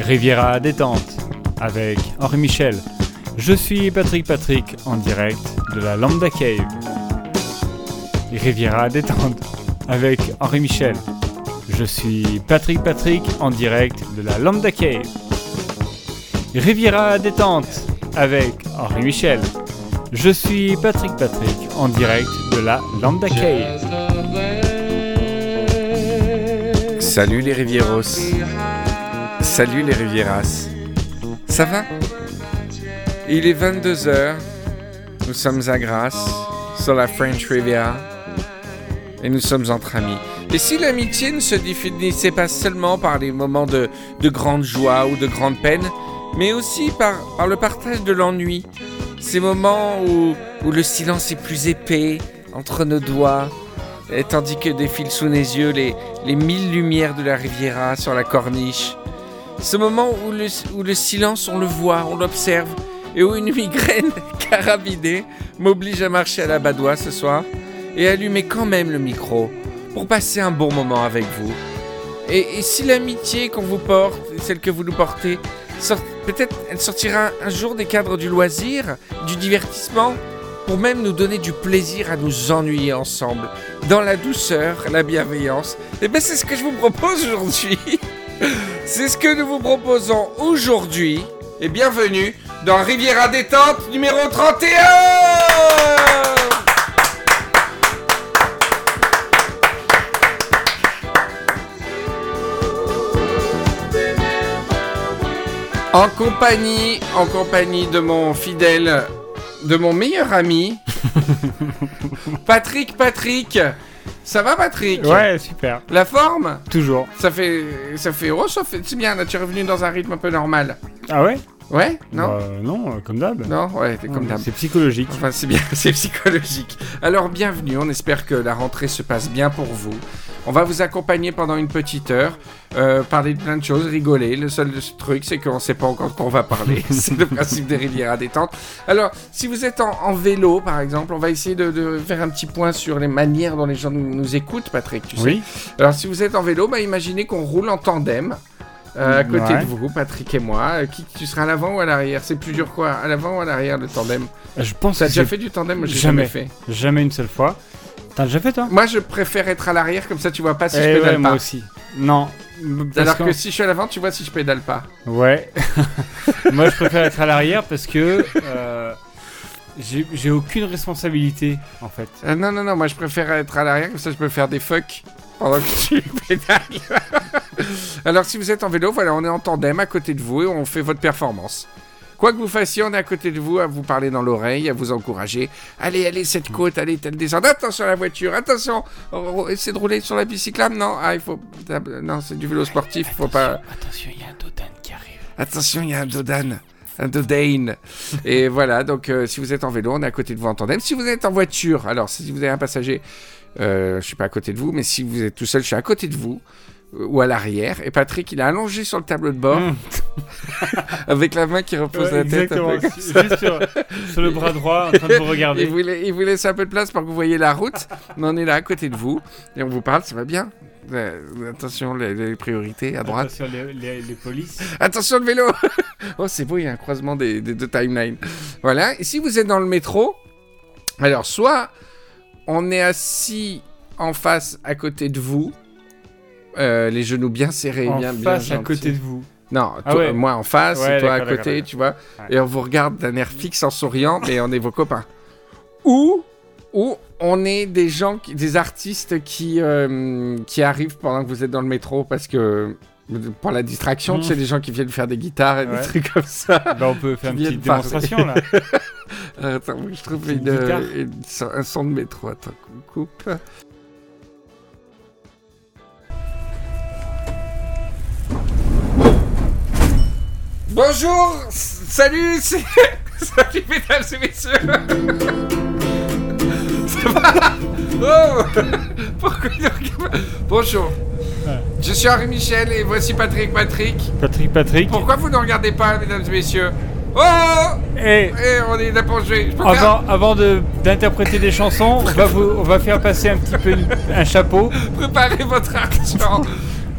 Riviera détente avec Henri Michel. Je suis Patrick Patrick en direct de la Lambda Cave. Riviera détente avec Henri Michel. Je suis Patrick Patrick en direct de la Lambda Cave. Riviera détente avec Henri Michel. Je suis Patrick Patrick en direct de la Lambda Cave. Salut les Rivieros. Salut les Rivieras. Ça va? Il est 22h. Nous sommes à Grasse, sur la French Riviera. Et nous sommes entre amis. Et si l'amitié ne se définissait pas seulement par les moments de, de grande joie ou de grande peine, mais aussi par, par le partage de l'ennui, ces moments où, où le silence est plus épais entre nos doigts, tandis que défilent sous nos yeux les, les mille lumières de la Riviera sur la corniche, ce moment où le, où le silence, on le voit, on l'observe, et où une migraine carabinée m'oblige à marcher à la badoie ce soir, et allumer quand même le micro, pour passer un bon moment avec vous. Et, et si l'amitié qu'on vous porte, celle que vous nous portez, peut-être elle sortira un jour des cadres du loisir, du divertissement, pour même nous donner du plaisir à nous ennuyer ensemble, dans la douceur, la bienveillance. Et bien c'est ce que je vous propose aujourd'hui. C'est ce que nous vous proposons aujourd'hui. Et bienvenue dans Riviera Détente numéro 31 En compagnie, en compagnie de mon fidèle, de mon meilleur ami, Patrick Patrick. Ça va Patrick? Ouais, super. La forme? Toujours. Ça fait, ça fait, oh, ça fait, c'est bien. Là, tu es revenu dans un rythme un peu normal. Ah ouais? Ouais Non Bah, Non, euh, comme d'hab. Non Ouais, comme d'hab. C'est psychologique. Enfin, c'est bien, c'est psychologique. Alors, bienvenue. On espère que la rentrée se passe bien pour vous. On va vous accompagner pendant une petite heure, euh, parler de plein de choses, rigoler. Le seul truc, c'est qu'on ne sait pas encore de quoi on va parler. c'est le principe des rivières à détente. Alors, si vous êtes en, en vélo, par exemple, on va essayer de, de faire un petit point sur les manières dont les gens nous, nous écoutent, Patrick. Tu sais. Oui. Alors, si vous êtes en vélo, bah, imaginez qu'on roule en tandem. Euh, à côté Ouais. de vous, Patrick et moi. Euh, Qui, tu seras à l'avant ou à l'arrière? C'est plus dur quoi À l'avant ou à l'arrière le tandem? Je pense T'as déjà fait du tandem? Moi, j'ai Jamais. jamais fait. jamais une seule fois. T'as déjà fait toi? Moi, je préfère être à l'arrière, comme ça tu vois pas si Eh je ouais, pédale moi pas. aussi. Non. Alors que si je suis à l'avant, tu vois si je pédale pas. Ouais. moi, je préfère être à l'arrière parce que euh, j'ai aucune responsabilité en fait. Euh, non, non, non, moi je préfère être à l'arrière, comme ça je peux faire des fucks pendant que tu pédales. Alors si vous êtes en vélo, voilà, on est en tandem à côté de vous et on fait votre performance. Quoi que vous fassiez, on est à côté de vous à vous parler dans l'oreille, à vous encourager. Allez, allez, cette côte, allez, telle descente. Attention à la voiture, attention. Oh, oh, Essayez de rouler sur la bicyclable. Non, ah, il faut. Non, c'est du vélo sportif, faut pas. Attention, il y a un Dodan qui arrive. Attention, il y a un Dodan. Un Dodane. Et voilà, donc euh, si vous êtes en vélo, on est à côté de vous en tandem. Si vous êtes en voiture, alors si vous avez un passager, euh, je suis pas à côté de vous, mais si vous êtes tout seul, je suis à côté de vous. euh, Ou à l'arrière. Et Patrick, il est allongé sur le tableau de bord, Mmh. avec la main qui repose Ouais, la tête. un exactement. peu comme Juste sur, sur le bras droit en train de vous il regarder. vous, il vous laisse un peu de place pour que vous voyez la route. mais on est là à côté de vous. Et on vous parle, ça va bien. Euh, attention, les, les priorités à droite. Attention les, les, les polices. Attention le vélo Oh c'est beau, il y a un croisement des, des deux timelines. Voilà, et si vous êtes dans le métro, alors soit on est assis en face à côté de vous, euh, les genoux bien serrés, en bien, bien face à côté de vous. Non, Ah ouais. moi en face, Ouais, et toi à côté, tu vois, Ouais. et on vous regarde d'un air fixe en souriant, mais on est vos copains. Ou, ou on est des gens, qui, des artistes qui, euh, qui arrivent pendant que vous êtes dans le métro parce que pour la distraction, tu Mhm. sais, des gens qui viennent faire des guitaires et des trucs comme ça. Bah, on peut faire une petite démonstration là. Euh, Attends, je trouve une, une- un son de métro. Attends, coupe. Bonjour, salut, salut mesdames et messieurs. Ça va? Oh Pourquoi Bonjour. Je suis Henri Michel et voici Patrick Patrick. Patrick Patrick. Pourquoi vous ne regardez pas, mesdames et messieurs? Oh Et Eh, on est là pour jouer. Je peux faire- avant, avant de- d'interpréter des chansons, on va, vous, on va faire passer un petit peu un chapeau Préparez votre argent.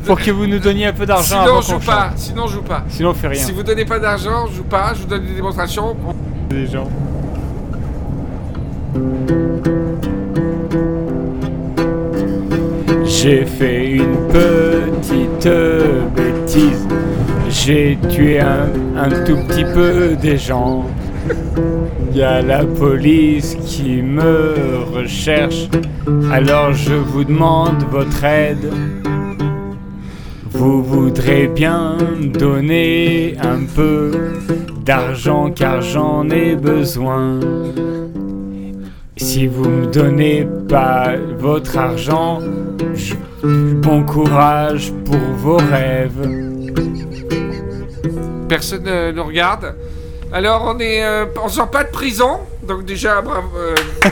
pour que vous nous donniez un peu d'argent Sinon, je joue pas. chante. Sinon, je joue pas. Sinon, on fait rien. Si vous donnez pas d'argent, je joue pas. Je vous donne des démonstrations. des gens. J'ai fait une petite bêtise. J'ai tué un, un tout petit peu des gens. Il y a la police qui me recherche. Alors je vous demande votre aide. Vous voudrez bien donner un peu d'argent car j'en ai besoin. Si vous me donnez pas votre argent, je- bon courage pour vos rêves. Personne ne nous regarde. Alors, on est, euh, on sort pas de prison. Donc déjà, bravo. euh,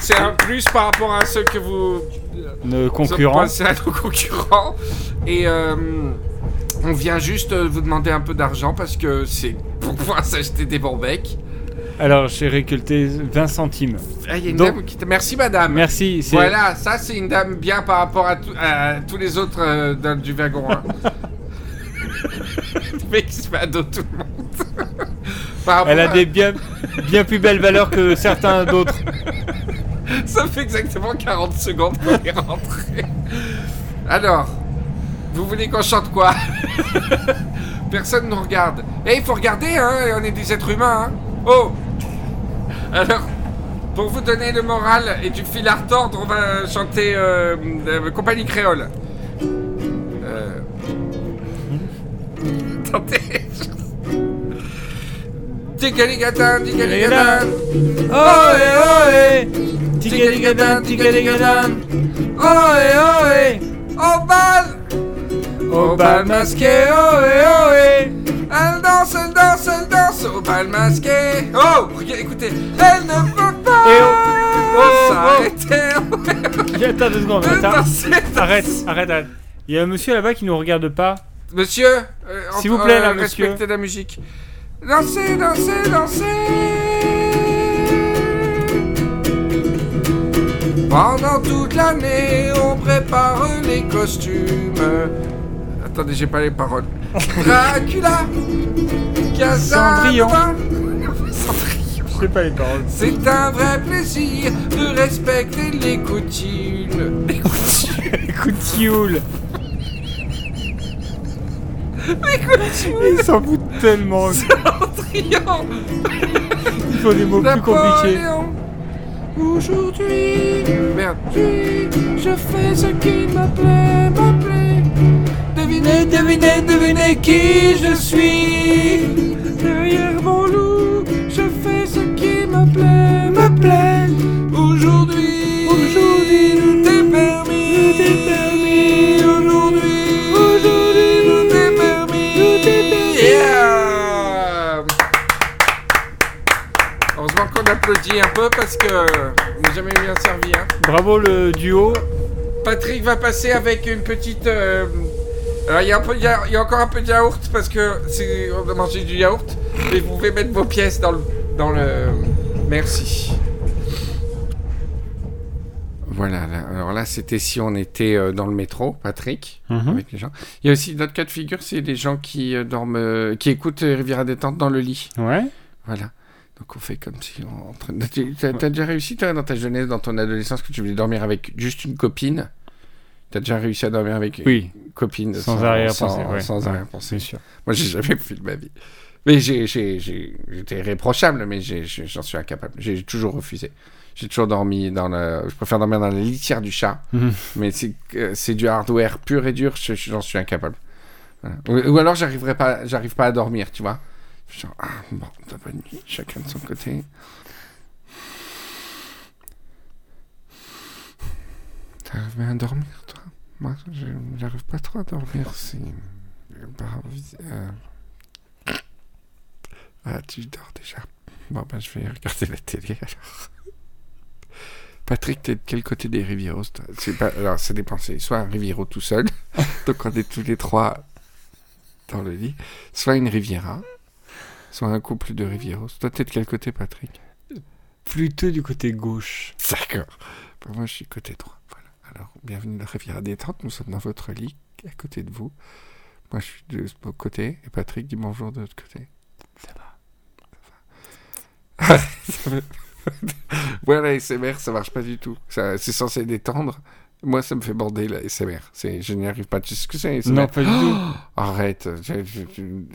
C'est un plus par rapport à ceux que vous Nos concurrents. C'est à nos concurrents. Et euh, on vient juste euh, vous demander un peu d'argent parce que c'est pour pouvoir s'acheter des bons becs. Alors j'ai récolté 20 centimes. Ah, y a une Donc- dame qui Merci madame. Merci. c'est- Voilà, ça c'est une dame bien par rapport à, tout- à tous les autres euh, dans- du wagon. hein. le mec se fait à dos tout le monde. Par rapport Elle a à- des bien, bien plus belles valeurs que certains d'autres. Ça fait exactement 40 secondes qu'on est rentré. Alors, vous voulez qu'on chante quoi? Personne nous regarde. Eh, il faut regarder, hein, on est des êtres humains, hein. Oh Alors, pour vous donner le moral et du fil à retordre, on va chanter euh, euh, Compagnie Créole. Euh... Attendez. Tigaligadan, tigaligadan. Ohé ohé Tigaligadan, tigaligadan Ohé ohé Au bal Au bal masqué Ohé ohé Elle danse, elle danse, elle danse au bal masqué. Oh, regarde, écoutez, elle ne peut pas Et oh, oh, s'arrêter. Attends deux secondes, de attends. Arrête, arrête, arrête. Il y a un monsieur là-bas qui nous regarde pas. Monsieur, euh, S'il vous plaît, euh, monsieur. Respectez la musique. Dansez, dansez, dansez. Pendant toute l'année, on prépare les costumes. Attendez, j'ai pas les paroles. Dracula, Cendrillon. Cendrillon. Je sais pas les paroles. C'est un vrai plaisir de respecter les coutumes. Les Sioul. Les coutumes. Ils s'en foutent tellement. Cendrillon. Il faut des mots plus compliqués. Aujourd'hui, je fais ce qui me plaît, me plaît. Devinez, devinez, devinez qui je suis. Derrière mon loup, je fais ce qui me plaît, me plaît. Aujourd'hui, aujourd'hui, tout est permis, tout est permis. Aujourd'hui, aujourd'hui, tout est permis, tout est permis. Yeah! Heureusement qu'on applaudit un peu parce que on n'a jamais bien servi. Hein. Bravo le duo. Patrick va passer avec une petite. euh, Il y, a y encore un peu de yaourt parce que on a mangé du yaourt. Et vous pouvez mettre vos pièces dans le dans le. Merci. Voilà. là- alors là, c'était si on était euh, dans le métro, Patrick, Mhm. avec les gens. Il y a aussi d'autres cas de figure, c'est les gens qui euh, dorment, euh, qui écoutent Riviera détente dans le lit. Ouais. Voilà. Donc on fait comme si on... t'as déjà réussi toi dans ta jeunesse, dans ton adolescence, que tu voulais dormir avec juste une copine? T'as déjà réussi à dormir avec Oui, une copine sans arrière-pensée. sans, ouais. sans Ouais, arrière-pensée. Sûr. Moi j'ai jamais fait de ma vie. Mais j'étais réprochable, mais j'en suis incapable. J'ai toujours refusé. J'ai toujours dormi dans le. Je préfère dormir dans la litière du chat, Mhm. mais c'est, du hardware pur et dur. je- J'en suis incapable. Voilà. Ou, ou alors j'arriverai pas, j'arrive pas à dormir, tu vois. Genre, ah, bon, bonne nuit, chacun de son côté. T'arrives bien à dormir, toi? Moi, je- j'arrive pas trop à dormir. C'est. euh, Ah, tu dors déjà. Bon, ben, je vais regarder la télé alors. Patrick, t'es de quel côté des Rivieros toi? C'est pas... Alors, ça dépend. C'est soit un Riviero tout seul, donc on est tous les trois dans le lit, soit une Riviera, soit un couple de Rivieros. Toi, t'es de quel côté, Patrick? Plutôt du côté gauche. D'accord. Bah, moi, je suis côté droit. Alors, bienvenue dans la Riviera détente. Nous sommes dans votre lit, à côté de vous. Moi, je suis de ce côté. Et Patrick dit bonjour de l'autre côté. Ça va. ouais, la SMR, ça marche pas du tout. Ça- C'est censé détendre. Moi, ça me fait bander la SMR. Je n'y arrive pas. Tu sais ce que c'est, Non, pas du tout. Arrête.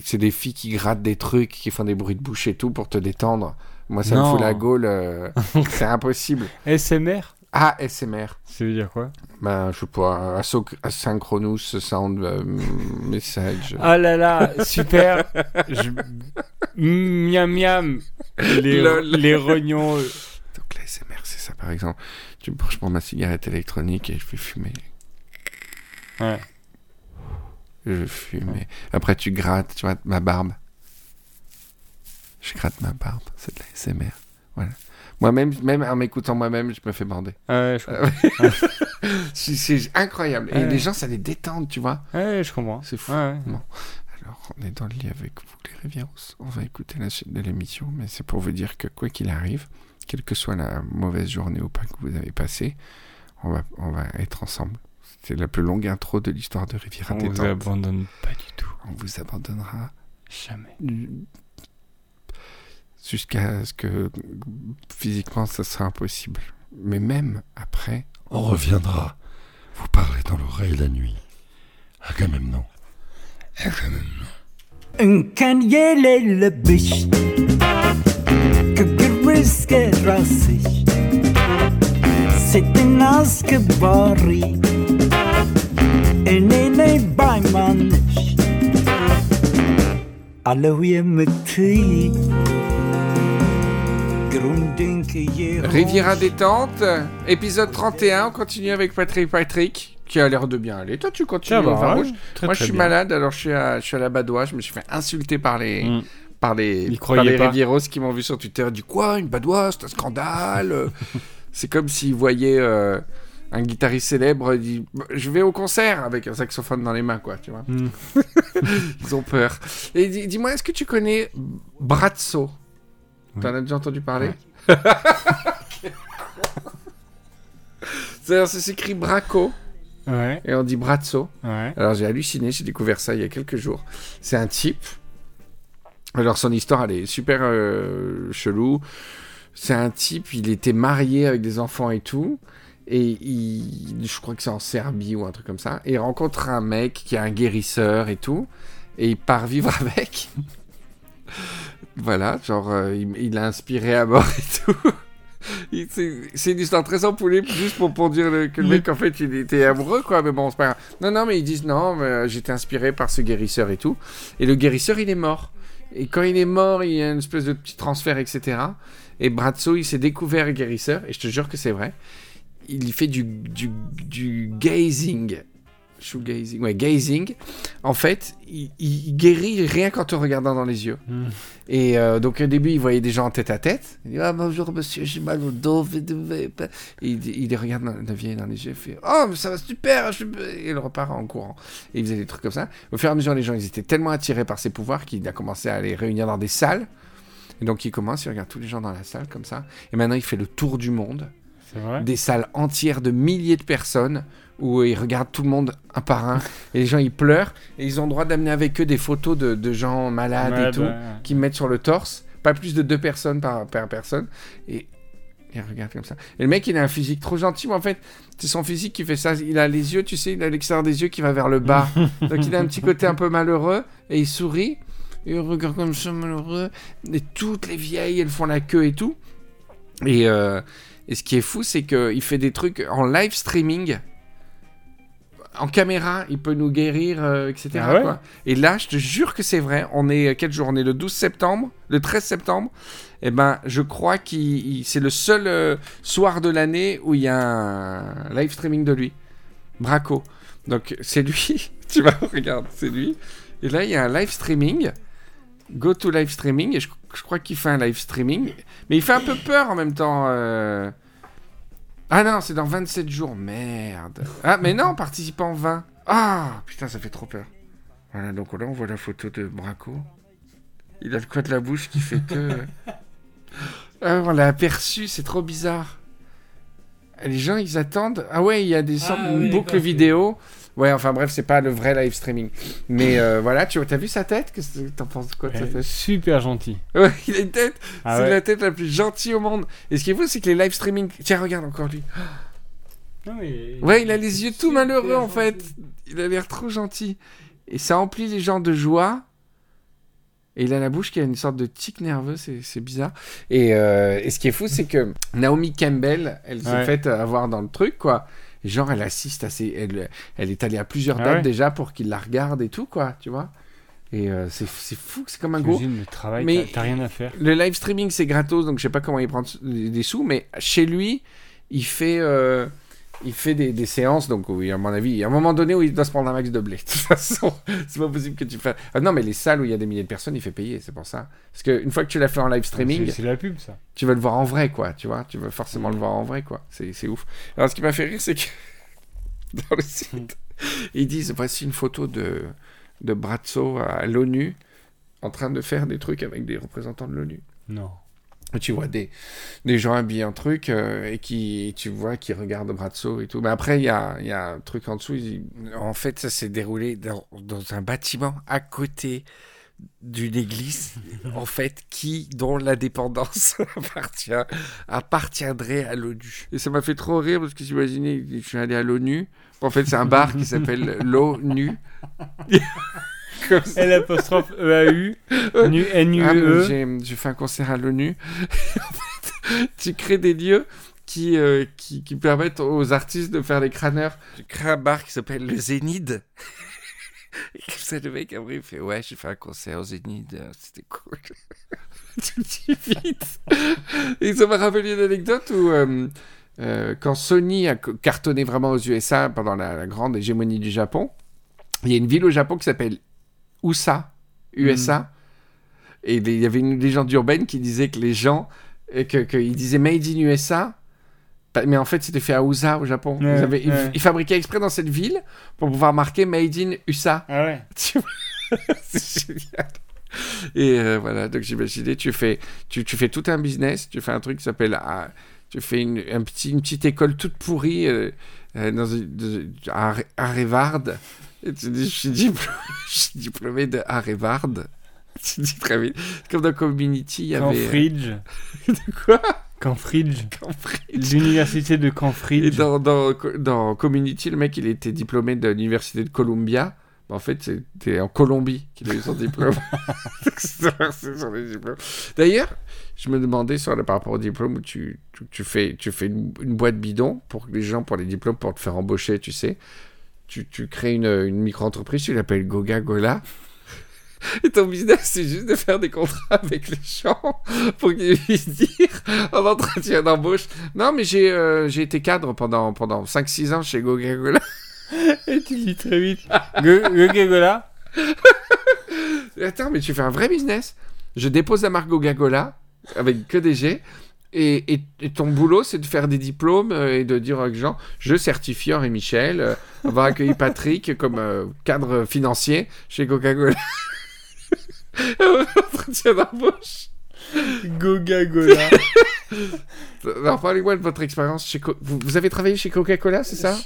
C'est des filles qui grattent des trucs, qui font des bruits de bouche et tout pour te détendre. Moi, ça me fout la gaule. euh, c'est impossible. SMR Ah, SMR. Ça veut dire quoi? Ben, je sais pas. aso- Asynchronous Sound euh, Message. Ah là là, super Je... Miam miam Les, les rognons. Donc, la SMR, c'est ça, par exemple. Tu me je prends ma cigarette électronique et je fais fumer. Ouais. Je fume. et Après, tu grattes, tu vois, ma barbe. Je gratte ma barbe. C'est de la SMR. Voilà. Moi-même, même en m'écoutant moi-même, je me fais bander. Ouais, je comprends. C'est incroyable. Et les gens, ça les détend, tu vois. Ouais, je comprends. C'est fou. Ouais. Alors, on est dans le lit avec vous, les Rivieros. On va écouter la suite de l'émission, mais c'est pour vous dire que quoi qu'il arrive, quelle que soit la mauvaise journée ou pas que vous avez passée, on va, on va être ensemble. C'est la plus longue intro de l'histoire de Riviera On vous abandonne pas du tout. On vous abandonnera Jamais jusqu'à ce que physiquement ça sera impossible. Mais même après, on reviendra. Vous parlez dans l'oreille la nuit. Agamemnon. Agamemnon. Un le biche. Que griske rassi. C'est un aske barri. En ene baimanish. Allouye me Riviera détente, épisode 31, on continue avec Patrick Patrick, qui a l'air de bien aller. Toi tu continues au vin rouge. Très, Moi je suis bien. malade, alors je suis, à, je suis à la badoie, je me suis fait insulter par les, Mm. par les, Ils par les. Rivieros qui m'ont vu sur Twitter, du quoi, une badoie, c'est un scandale. euh. c'est comme s'ils voyaient euh, un guitariste célèbre, dit, je vais au concert avec un saxophone dans les mains, quoi, tu vois. Mm. Ils ont peur. Et dis- dis-moi, est-ce que tu connais Brazzo? T'en as déjà entendu parler C'est-à-dire, ça s'écrit Braco Ouais, et on dit Brazzo. ouais. Alors j'ai halluciné, j'ai découvert ça il y a quelques jours. C'est un type. Alors son histoire, elle est super euh, chelou. C'est un type, il était marié avec des enfants et tout. Et il, je crois que c'est en Serbie ou un truc comme ça. Et il rencontre un mec qui est un guérisseur et tout. Et il part vivre avec. Voilà, genre, euh, il, il l'a inspiré à mort et tout. C'est une histoire très ampoulée, juste pour, pour dire le- que le mec, en fait, il était amoureux, quoi. Mais bon, c'est pas grave. Non, non, mais ils disent non, mais, euh, j'étais inspiré par ce guérisseur et tout. Et le guérisseur, il est mort. Et quand il est mort, il y a une espèce de petit transfert, etc. Et Brazzo, il s'est découvert guérisseur, et je te jure que c'est vrai. Il fait du, du, du gazing. Shoegazing, ouais, gazing. En fait, il, il guérit rien qu'en te regardant dans les yeux. Mm. Et euh, donc au début, il voyait des gens en tête à tête. Il dit ah bonjour monsieur, j'ai mal au dos. Et il, il les regarde dans, dans les yeux, il fait oh mais ça va super. je- Et il repart en courant. Et il faisait des trucs comme ça. Au fur et à mesure, les gens ils étaient tellement attirés par ses pouvoirs qu'il a commencé à les réunir dans des salles. Et donc il commence, il regarde tous les gens dans la salle comme ça. Et maintenant il fait le tour du monde C'est vrai des salles entières de milliers de personnes où ils regardent tout le monde un par un et les gens ils pleurent et ils ont le droit d'amener avec eux des photos de, de gens malades Ouais, et tout bah, qui mettent sur le torse. Pas plus de deux personnes par, par personne et il regarde comme ça. Et le mec il a un physique trop gentil mais en fait c'est son physique qui fait ça. Il a les yeux tu sais il a l'extérieur des yeux qui va vers le bas. Donc il a un petit côté un peu malheureux et il sourit et il regarde comme ça malheureux et toutes les vieilles elles font la queue et tout. Et, euh, et ce qui est fou c'est qu'il fait des trucs en live streaming en caméra, il peut nous guérir, euh, etc. Ah ouais quoi. Et là, je te jure que c'est vrai. On est euh, quel jour? On est le 12 septembre, le 13 septembre. Et ben, je crois qu'il il- c'est le seul euh, soir de l'année où il y a un live streaming de lui, Braco. Donc c'est lui. tu vas regarde, c'est lui. Et là, il y a un live streaming. Go to live streaming. Et je, je crois qu'il fait un live streaming, mais il fait un peu peur en même temps. euh, Ah non, c'est dans 27 jours, merde. Ah, mais non, participant 20. Ah, putain, ça fait trop peur. Voilà, donc là, on voit la photo de Braco. Il a le coin de la bouche qui fait que... Ah, on l'a aperçu, c'est trop bizarre. Les gens, ils attendent. Ah ouais, il y a des sortes Ah de oui, boucles vidéo. Ouais, enfin bref, c'est pas le vrai live streaming. Mais euh, voilà, tu as vu sa tête? Qu'est-ce que t'en penses quoi de sa Ouais, tête? super gentil. Ouais, il a une tête. Ah c'est ouais. la tête la plus gentille au monde. Et ce qui est fou, c'est que les live streaming. Tiens, regarde encore lui. Non, mais- Ouais, il a les yeux tout malheureux en fait. Il a l'air trop gentil. Et ça emplit les gens de joie. Et il a la bouche qui a une sorte de tic nerveux, c'est c'est bizarre. Et, euh, et ce qui est fou, c'est que Naomi Campbell, elle s'est Ouais. faite avoir dans le truc, quoi. Genre, elle assiste à ses... Elle, elle est allée à plusieurs Ah dates ouais. déjà pour qu'il la regarde et tout, quoi, tu vois. Et euh, c'est fou, c'est comme un gros. Le travail, Mais- t'as- rien à faire. Le live streaming, c'est gratos, donc je sais pas comment il prend des des sous, mais chez lui, il fait, euh, il fait des, des séances, donc oui, à mon avis, il y a un moment donné où il doit se prendre un max de blé. De toute façon, c'est pas possible que tu fasses. Ah non, mais les salles où il y a des milliers de personnes, il fait payer, c'est pour ça. Parce qu'une fois que tu l'as fait en live streaming, C'est- la pub, ça. tu veux le voir en vrai, quoi, tu vois, tu veux forcément le voir en vrai, quoi. C'est c'est ouf. Alors, ce qui m'a fait rire, c'est que dans le site, ils disent voici une photo de, de Brazzo à l'ONU en train de faire des trucs avec des représentants de l'ONU. Non. Tu vois des, des gens habillés en truc euh, et qui tu vois qui regardent Brazzo et tout. Mais après il y a, y a un truc en dessous. il- En fait, ça s'est déroulé dans, dans un bâtiment à côté d'une église, en fait, qui dont la dépendance appartient appartiendrait à l'ONU. Et ça m'a fait trop rire parce que j'imaginais, je suis allé à l'ONU. En fait, c'est un bar qui s'appelle l'ONU. Comme ça. L apostrophe E-A-U, nu, Ah, N-U-E. j'ai- j'ai fait un concert à l'ONU. en fait, tu crées des lieux qui, euh, qui, qui permettent aux artistes de faire des crâneurs. Tu crées un bar qui s'appelle le Zénith. Et comme ça, le mec, après, il fait Ouais, j'ai fait un concert au Zénith, euh, c'était cool. tu dis vite. Et ça m'a rappelé une anecdote où. euh, euh, quand Sony a cartonné vraiment aux USA pendant la, la grande hégémonie du Japon, il y a une ville au Japon qui s'appelle USA, USA. Et il y avait une légende urbaine qui disait que les gens, et que, que ils disaient Made in USA, mais en fait c'était fait à USA au Japon. Ouais, ils, avaient- ils- ouais. ils fabriquaient exprès dans cette ville pour pouvoir marquer Made in USA. Ah ouais. C'est génial. Et euh, voilà, donc j'imaginais, tu fais, tu, tu fais tout un business, tu fais un truc qui s'appelle, ah, tu fais une, un petit, une petite école toute pourrie euh, euh, dans à, Har- Harvard, et tu dis, je suis diplômé, je suis diplômé de Harvard. Tu dis très vite. Comme dans Community, il y avait... Cambridge. Quoi? Cambridge. Cambridge. L'université de Et Cambridge. dans, dans, dans Community, le mec, il était diplômé de l'université de Columbia. En fait, c'était en Colombie qu'il a eu son diplôme. D'ailleurs, je me demandais sur le, par rapport au diplôme où tu, tu, tu fais, tu fais une, une boîte bidon pour que les gens, pour les diplômes, pour te faire embaucher, tu sais. Tu, tu crées une, une micro-entreprise, tu l'appelles Goga Gola. Et ton business, c'est juste de faire des contrats avec les gens pour qu'ils puissent dire en entretien d'embauche Non, mais j'ai euh, été cadre pendant, pendant 5-6 ans chez Goga Gola. Et tu dis très vite. Gogagola. Attends, mais tu fais un vrai business. Je dépose la marque Goga-Cola avec que des G. Et, et- et ton boulot, c'est de faire des diplômes euh, et de dire aux gens Je certifie Henri Michel euh, avoir accueilli Patrick comme euh, cadre financier chez Coca-Cola. Entretien d'embauche. Gogagola. Alors, parlez-moi de votre expérience chez Co- vous, vous avez travaillé chez Coca-Cola, c'est ça?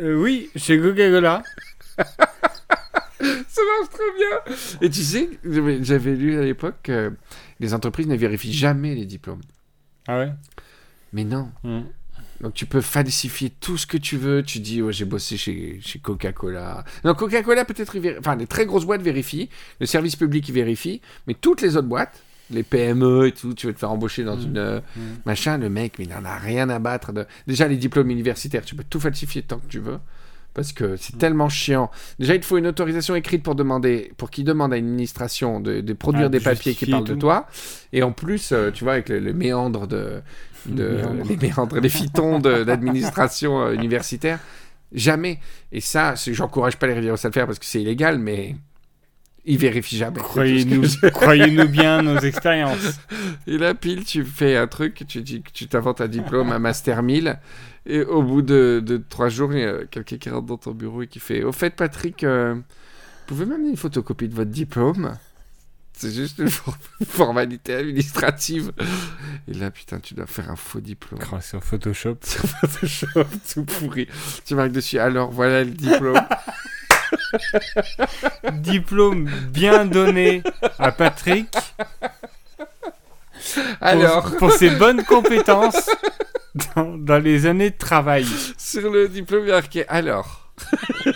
Euh, oui, chez Gogagola. Ça marche trop bien. Et tu sais, j'avais lu à l'époque que les entreprises ne vérifient jamais les diplômes. Ah ouais? Mais non. Hmm. Donc tu peux falsifier tout ce que tu veux. Tu dis, j'ai bossé chez, chez Coca-Cola. Non, Coca-Cola, peut-être, vér- enfin, les très grosses boîtes vérifient. Le service public, il vérifie. Mais toutes les autres boîtes, les PME et tout, tu veux te faire embaucher dans Mm. une. euh, Mm. Machin, le mec, mais il n'en a rien à battre. De... Déjà, les diplômes universitaires, tu peux tout falsifier tant que tu veux. Parce que c'est tellement chiant. Déjà, il te faut une autorisation écrite pour demander, pour qu'il demande à une administration de, de produire Ah, des de papiers qui parlent de toi. Et en plus, euh, tu vois, avec le, le méandre de, de Le méandre. les méandres, les fitons de l'administration euh, universitaire, jamais. Et ça, j'encourage pas les rivières à le faire parce que c'est illégal, mais Il vérifie jamais. Croyez-nous bien nos expériences. Et là, pile, tu fais un truc, tu dis que tu t'inventes un diplôme, un master 1000. Et au bout de, de trois jours, il y a quelqu'un qui rentre dans ton bureau et qui fait Au fait, Patrick, euh, vous pouvez m'amener une photocopie de votre diplôme? C'est juste une for- formalité administrative. Et là, putain, tu dois faire un faux diplôme. Grâce sur Photoshop. Photoshop tout pourri. Tu marques dessus, alors voilà le diplôme. Diplôme bien donné à Patrick pour, Alors, pour ses bonnes compétences dans, dans les années de travail. sur le diplôme, marqué alors.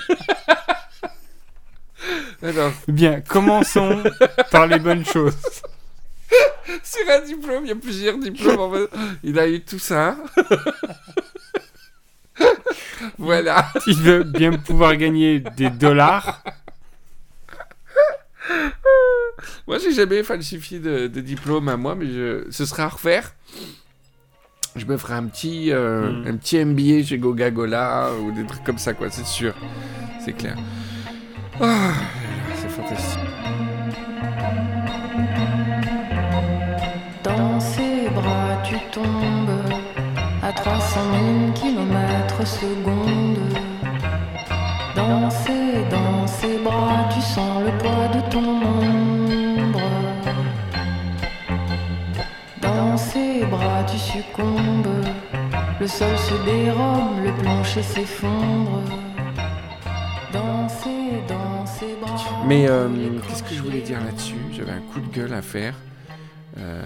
alors, Bien, commençons par les bonnes choses. sur un diplôme, il y a plusieurs diplômes. en fait. Il a eu tout ça. Voilà. Il veut bien pouvoir gagner des dollars. Moi, j'ai jamais falsifié de, de diplôme à moi, mais je... ce sera à refaire. Je me ferai un petit, euh, Mm. un petit MBA chez Goga-Gola ou des trucs comme ça, quoi, c'est sûr. C'est clair. Ah, 300 000 kilomètres secondes. Dans ses, dans ses bras, tu sens le poids de ton ombre. Dans ses bras, tu succombes. Le sol se dérobe, le plancher s'effondre. Dans ses, dans ses bras. Mais euh, qu'est-ce que je voulais dire là-dessus? J'avais un coup de gueule à faire. Euh,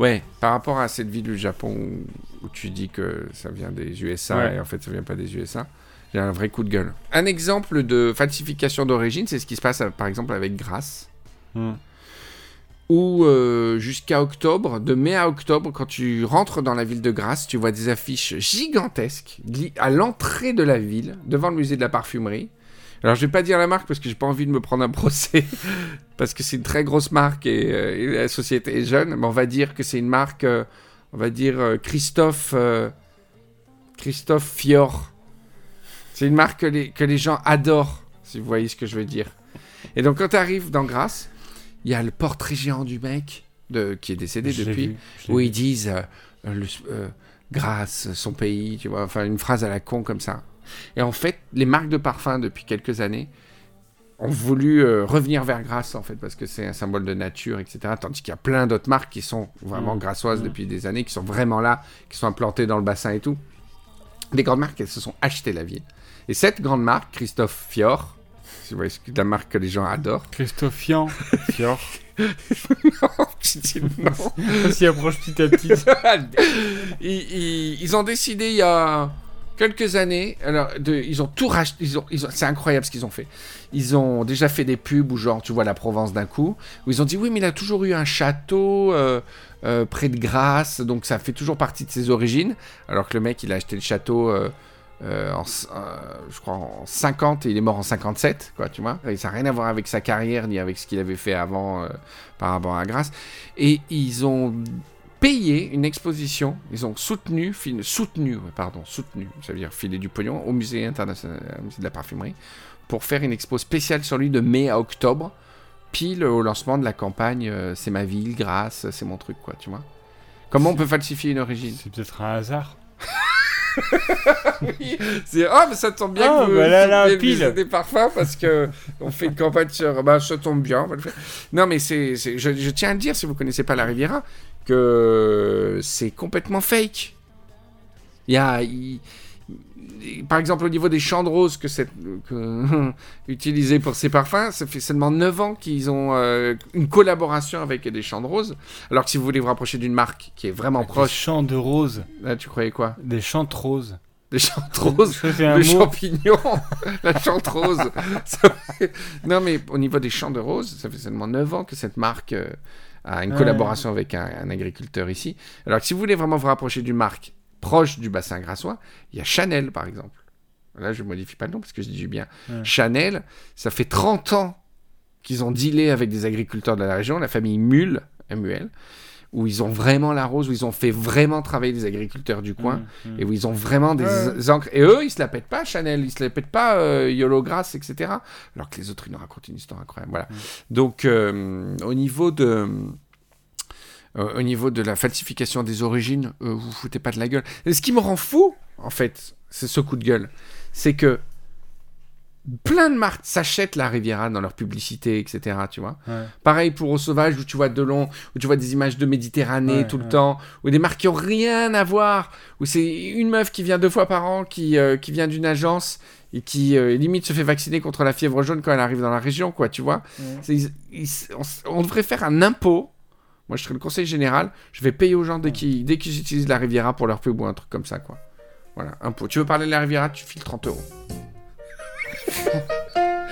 Ouais, par rapport à cette ville du Japon où, où tu dis que ça vient des USA Ouais. et en fait ça vient pas des USA, j'ai un vrai coup de gueule. Un exemple de falsification d'origine, c'est ce qui se passe par exemple avec Grasse. Hmm. Où euh, jusqu'à octobre, de mai à octobre, quand tu rentres dans la ville de Grasse, tu vois des affiches gigantesques à l'entrée de la ville, devant le musée de la parfumerie. Alors je vais pas dire la marque parce que j'ai pas envie de me prendre un procès, parce que c'est une très grosse marque et, euh, et la société est jeune, mais on va dire que c'est une marque, euh, on va dire euh, Christophe, Christophe Fior. C'est une marque que les, que les gens adorent, si vous voyez ce que je veux dire. Et donc quand tu arrives dans Grasse, il y a le portrait géant du mec de, qui est décédé Je depuis vu, où ils disent le- euh, grâce son pays, tu vois, enfin une phrase à la con comme ça. Et en fait, les marques de parfum depuis quelques années ont voulu euh, revenir vers Grasse en fait parce que c'est un symbole de nature, etc. Tandis qu'il y a plein d'autres marques qui sont vraiment Mm. grassoises Mm. depuis des années, qui sont vraiment là, qui sont implantées dans le bassin et tout. Des grandes marques, elles se sont achetées la ville. Et cette grande marque, Christophe Fior, si vous voyez ce que- la marque que les gens adorent, Christophian. Fior. je dis non. On s'y approche petit à petit. ils, ils- ils ont décidé il y a quelques années, alors ils ont tout racheté, c'est incroyable ce qu'ils ont fait. Ils ont déjà fait des pubs où genre tu vois la Provence d'un coup, où ils ont dit oui mais il a toujours eu un château euh, euh, près de Grasse, donc ça fait toujours partie de ses origines, alors que le mec il a acheté le château euh, en, je crois en 50 et il est mort en 57, quoi, tu vois. Ça n'a rien à voir avec sa carrière ni avec ce qu'il avait fait avant par rapport à Grasse. Et ils ont payé une exposition, ils ont soutenu, soutenu, pardon, soutenu, ça veut dire filer du pognon au musée international, au musée de la parfumerie, pour faire une expo spéciale sur lui de mai à octobre, pile au lancement de la campagne euh, C'est ma ville, Grasse, c'est mon truc, quoi, tu vois. Comment on peut falsifier une origine? C'est peut-être un hasard. C'est ah mais ça tombe bien Ah, que vous bah là, là, pile. des parfums parce que on fait une campagne sur bah ça tombe bien. Non mais c'est c'est- je, je tiens à le dire si vous connaissez pas la Riviera que c'est complètement fake. Il y a il- par exemple, au niveau des champs de roses que c'est que, utilisés pour ces parfums, ça fait seulement 9 ans qu'ils ont euh, une collaboration avec des champs de roses. Alors que si vous voulez vous rapprocher d'une marque qui est vraiment Des proche, champs de roses. là tu croyais quoi? Des champs de roses. Des champs de roses Ça, c'est un le mot. champignon, la chante rose. Ça fait- Non, mais au niveau des champs de roses, ça fait seulement 9 ans que cette marque a une Ouais. collaboration avec un, un agriculteur ici. Alors que si vous voulez vraiment vous rapprocher d'une marque proche du bassin grassois, il y a Chanel, par exemple. Là, je modifie pas le nom parce que je dis bien. Ouais. Chanel, ça fait 30 ans qu'ils ont dealé avec des agriculteurs de la région, la famille Mule, MUL, où ils ont vraiment la rose, où ils ont fait vraiment travailler les agriculteurs du coin, Mm, mm. et où ils ont vraiment des Ouais. encres. Et eux, ils se la pètent pas, Chanel, ils se la pètent pas, euh, Yolo Grass, etc. Alors que les autres, ils nous racontent une histoire incroyable. Voilà. Donc, euh, au niveau de. euh, au niveau de la falsification des origines, euh, vous vous foutez pas de la gueule. Et ce qui me rend fou, en fait, c'est ce coup de gueule. C'est que plein de marques s'achètent la Riviera dans leur publicité, etc. Tu vois Ouais. Pareil pour Au Sauvage, où tu vois de long, où tu vois des images de Méditerranée Ouais, tout le ouais. temps, ou des marques qui ont rien à voir, où c'est une meuf qui vient deux fois par an, qui, euh, qui vient d'une agence et qui euh, limite se fait vacciner contre la fièvre jaune quand elle arrive dans la région, quoi, tu vois. Ils- ils- on, on devrait faire un impôt. Moi, je serais le conseil général. Je vais payer aux gens dès qu'ils dès qu'ils utilisent la Riviera pour leur pub ou un truc comme ça, quoi. Voilà, impôt. Tu veux parler de la Riviera, tu files 30 euros.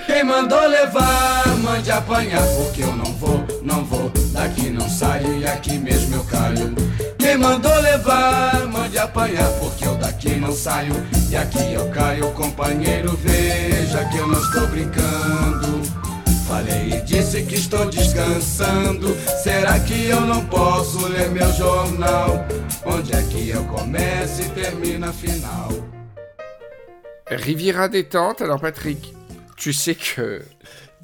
Quem mandou levar, mande apanhar, porque eu não vou, não vou, daqui não saio e aqui mesmo eu caio. Quem mandou levar, mande apanhar, porque eu daqui não saio e aqui eu caio. Companheiro, veja que eu não estou brincando. Falei e disse que estou descansando. Será que eu não posso ler meu jornal? Onde é que eu começo e termino a final? Riviera détente. Alors, Patrick, tu sais que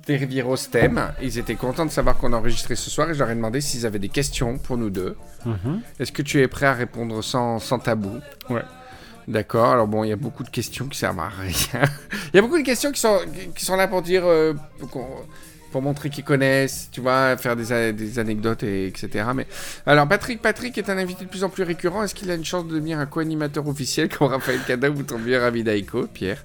des Rivieros t'aiment. Ils étaient contents de savoir qu'on enregistrait ce soir et je leur ai demandé s'ils avaient des questions pour nous deux. Mhm. Est-ce que tu es prêt à répondre sans, sans tabou? Ouais. D'accord. Alors bon, il y a beaucoup de questions qui servent à rien. Il y a beaucoup de questions qui sont, qui sont là pour dire, euh, qu'on- pour montrer qu'ils connaissent, tu vois, faire des, anecdotes, et, etc. Mais alors Patrick, Patrick est un invité de plus en plus récurrent. Est-ce qu'il a une chance de devenir un co-animateur officiel comme Raphaël Cadin ou ton meilleur ami d'Aiko, Pierre?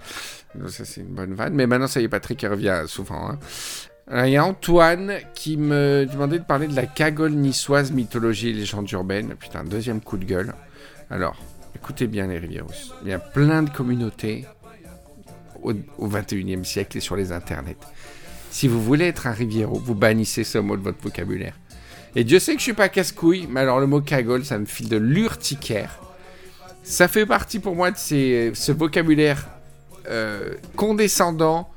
Ça c'est une bonne vanne. Mais maintenant ça y est, Patrick revient souvent. hein. Il y a Antoine qui me demandait de parler de la cagole niçoise mythologie et légende urbaine. Putain, deuxième coup de gueule. Alors, écoutez bien les Rivieros. Il y a plein de communautés au, au 21e siècle et sur les internets. Si vous voulez être un Riviero, vous bannissez ce mot de votre vocabulaire. Et Dieu sait que je suis pas casse-couille, mais alors le mot cagole, ça me file de l'urticaire. Ça fait partie pour moi de ce vocabulaire euh, condescendant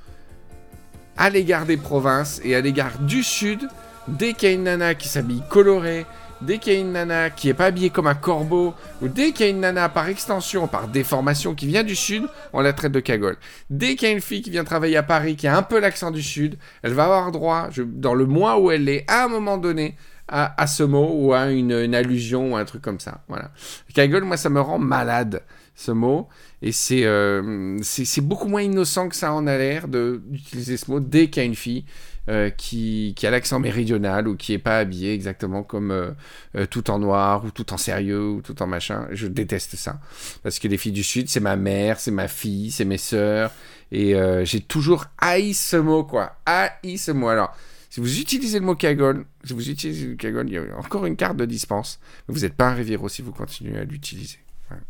à l'égard des provinces et à l'égard du sud. Dès qu'il y a une nana qui s'habille colorée, dès qu'il y a une nana qui est pas habillée comme un corbeau, ou dès qu'il y a une nana par extension, par déformation qui vient du sud, on la traite de cagole. Dès qu'il y a une fille qui vient travailler à Paris, qui a un peu l'accent du sud, elle va avoir droit, dans le mois où elle est, à un moment donné, à, ce mot ou à une, allusion ou un truc comme ça. Voilà. Cagole, moi, ça me rend malade, ce mot. Et c'est euh, beaucoup moins innocent que ça en a l'air d'utiliser ce mot dès qu'il y a une fille euh, qui, a l'accent méridional ou qui est pas habillée exactement comme euh, euh, tout en noir ou tout en sérieux ou tout en machin. Je déteste ça. Parce que les filles du Sud, c'est ma mère, c'est ma fille, c'est mes sœurs. Et j'ai toujours haï ce mot, quoi. Haï ce mot. Alors, si vous utilisez le mot cagole, si vous utilisez le cagole, il y a encore une carte de dispense. Mais vous n'êtes pas un Riviero si vous continuez à l'utiliser. Voilà.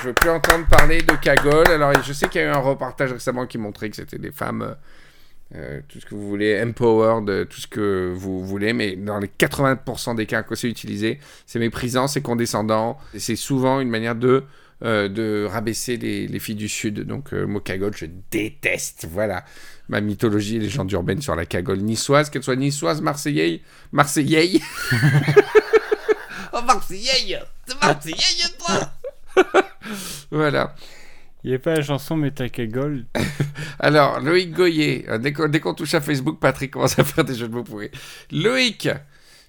Je veux plus entendre parler de cagole. Alors, je sais qu'il y a eu un reportage récemment qui montrait que c'était des femmes, euh, tout ce que vous voulez, empowered, euh, tout ce que vous voulez, mais dans les 80% des cas que c'est utilisé, c'est méprisant, c'est condescendant, et c'est souvent une manière de, euh, de rabaisser les, les filles du Sud. Donc, euh, le mot cagole, je déteste. Voilà ma mythologie et légende urbaine sur la cagole niçoise, qu'elle soit niçoise, marseillaise, marseillaise. oh, marseillaise C'est marseillaise, toi Voilà. Il n'y a pas la chanson Mais ta cagole Alors, Loïc Goyer, euh, dès qu'on dès qu'on touche à Facebook, Patrick commence à faire des jeux de mots pourris. Loïc,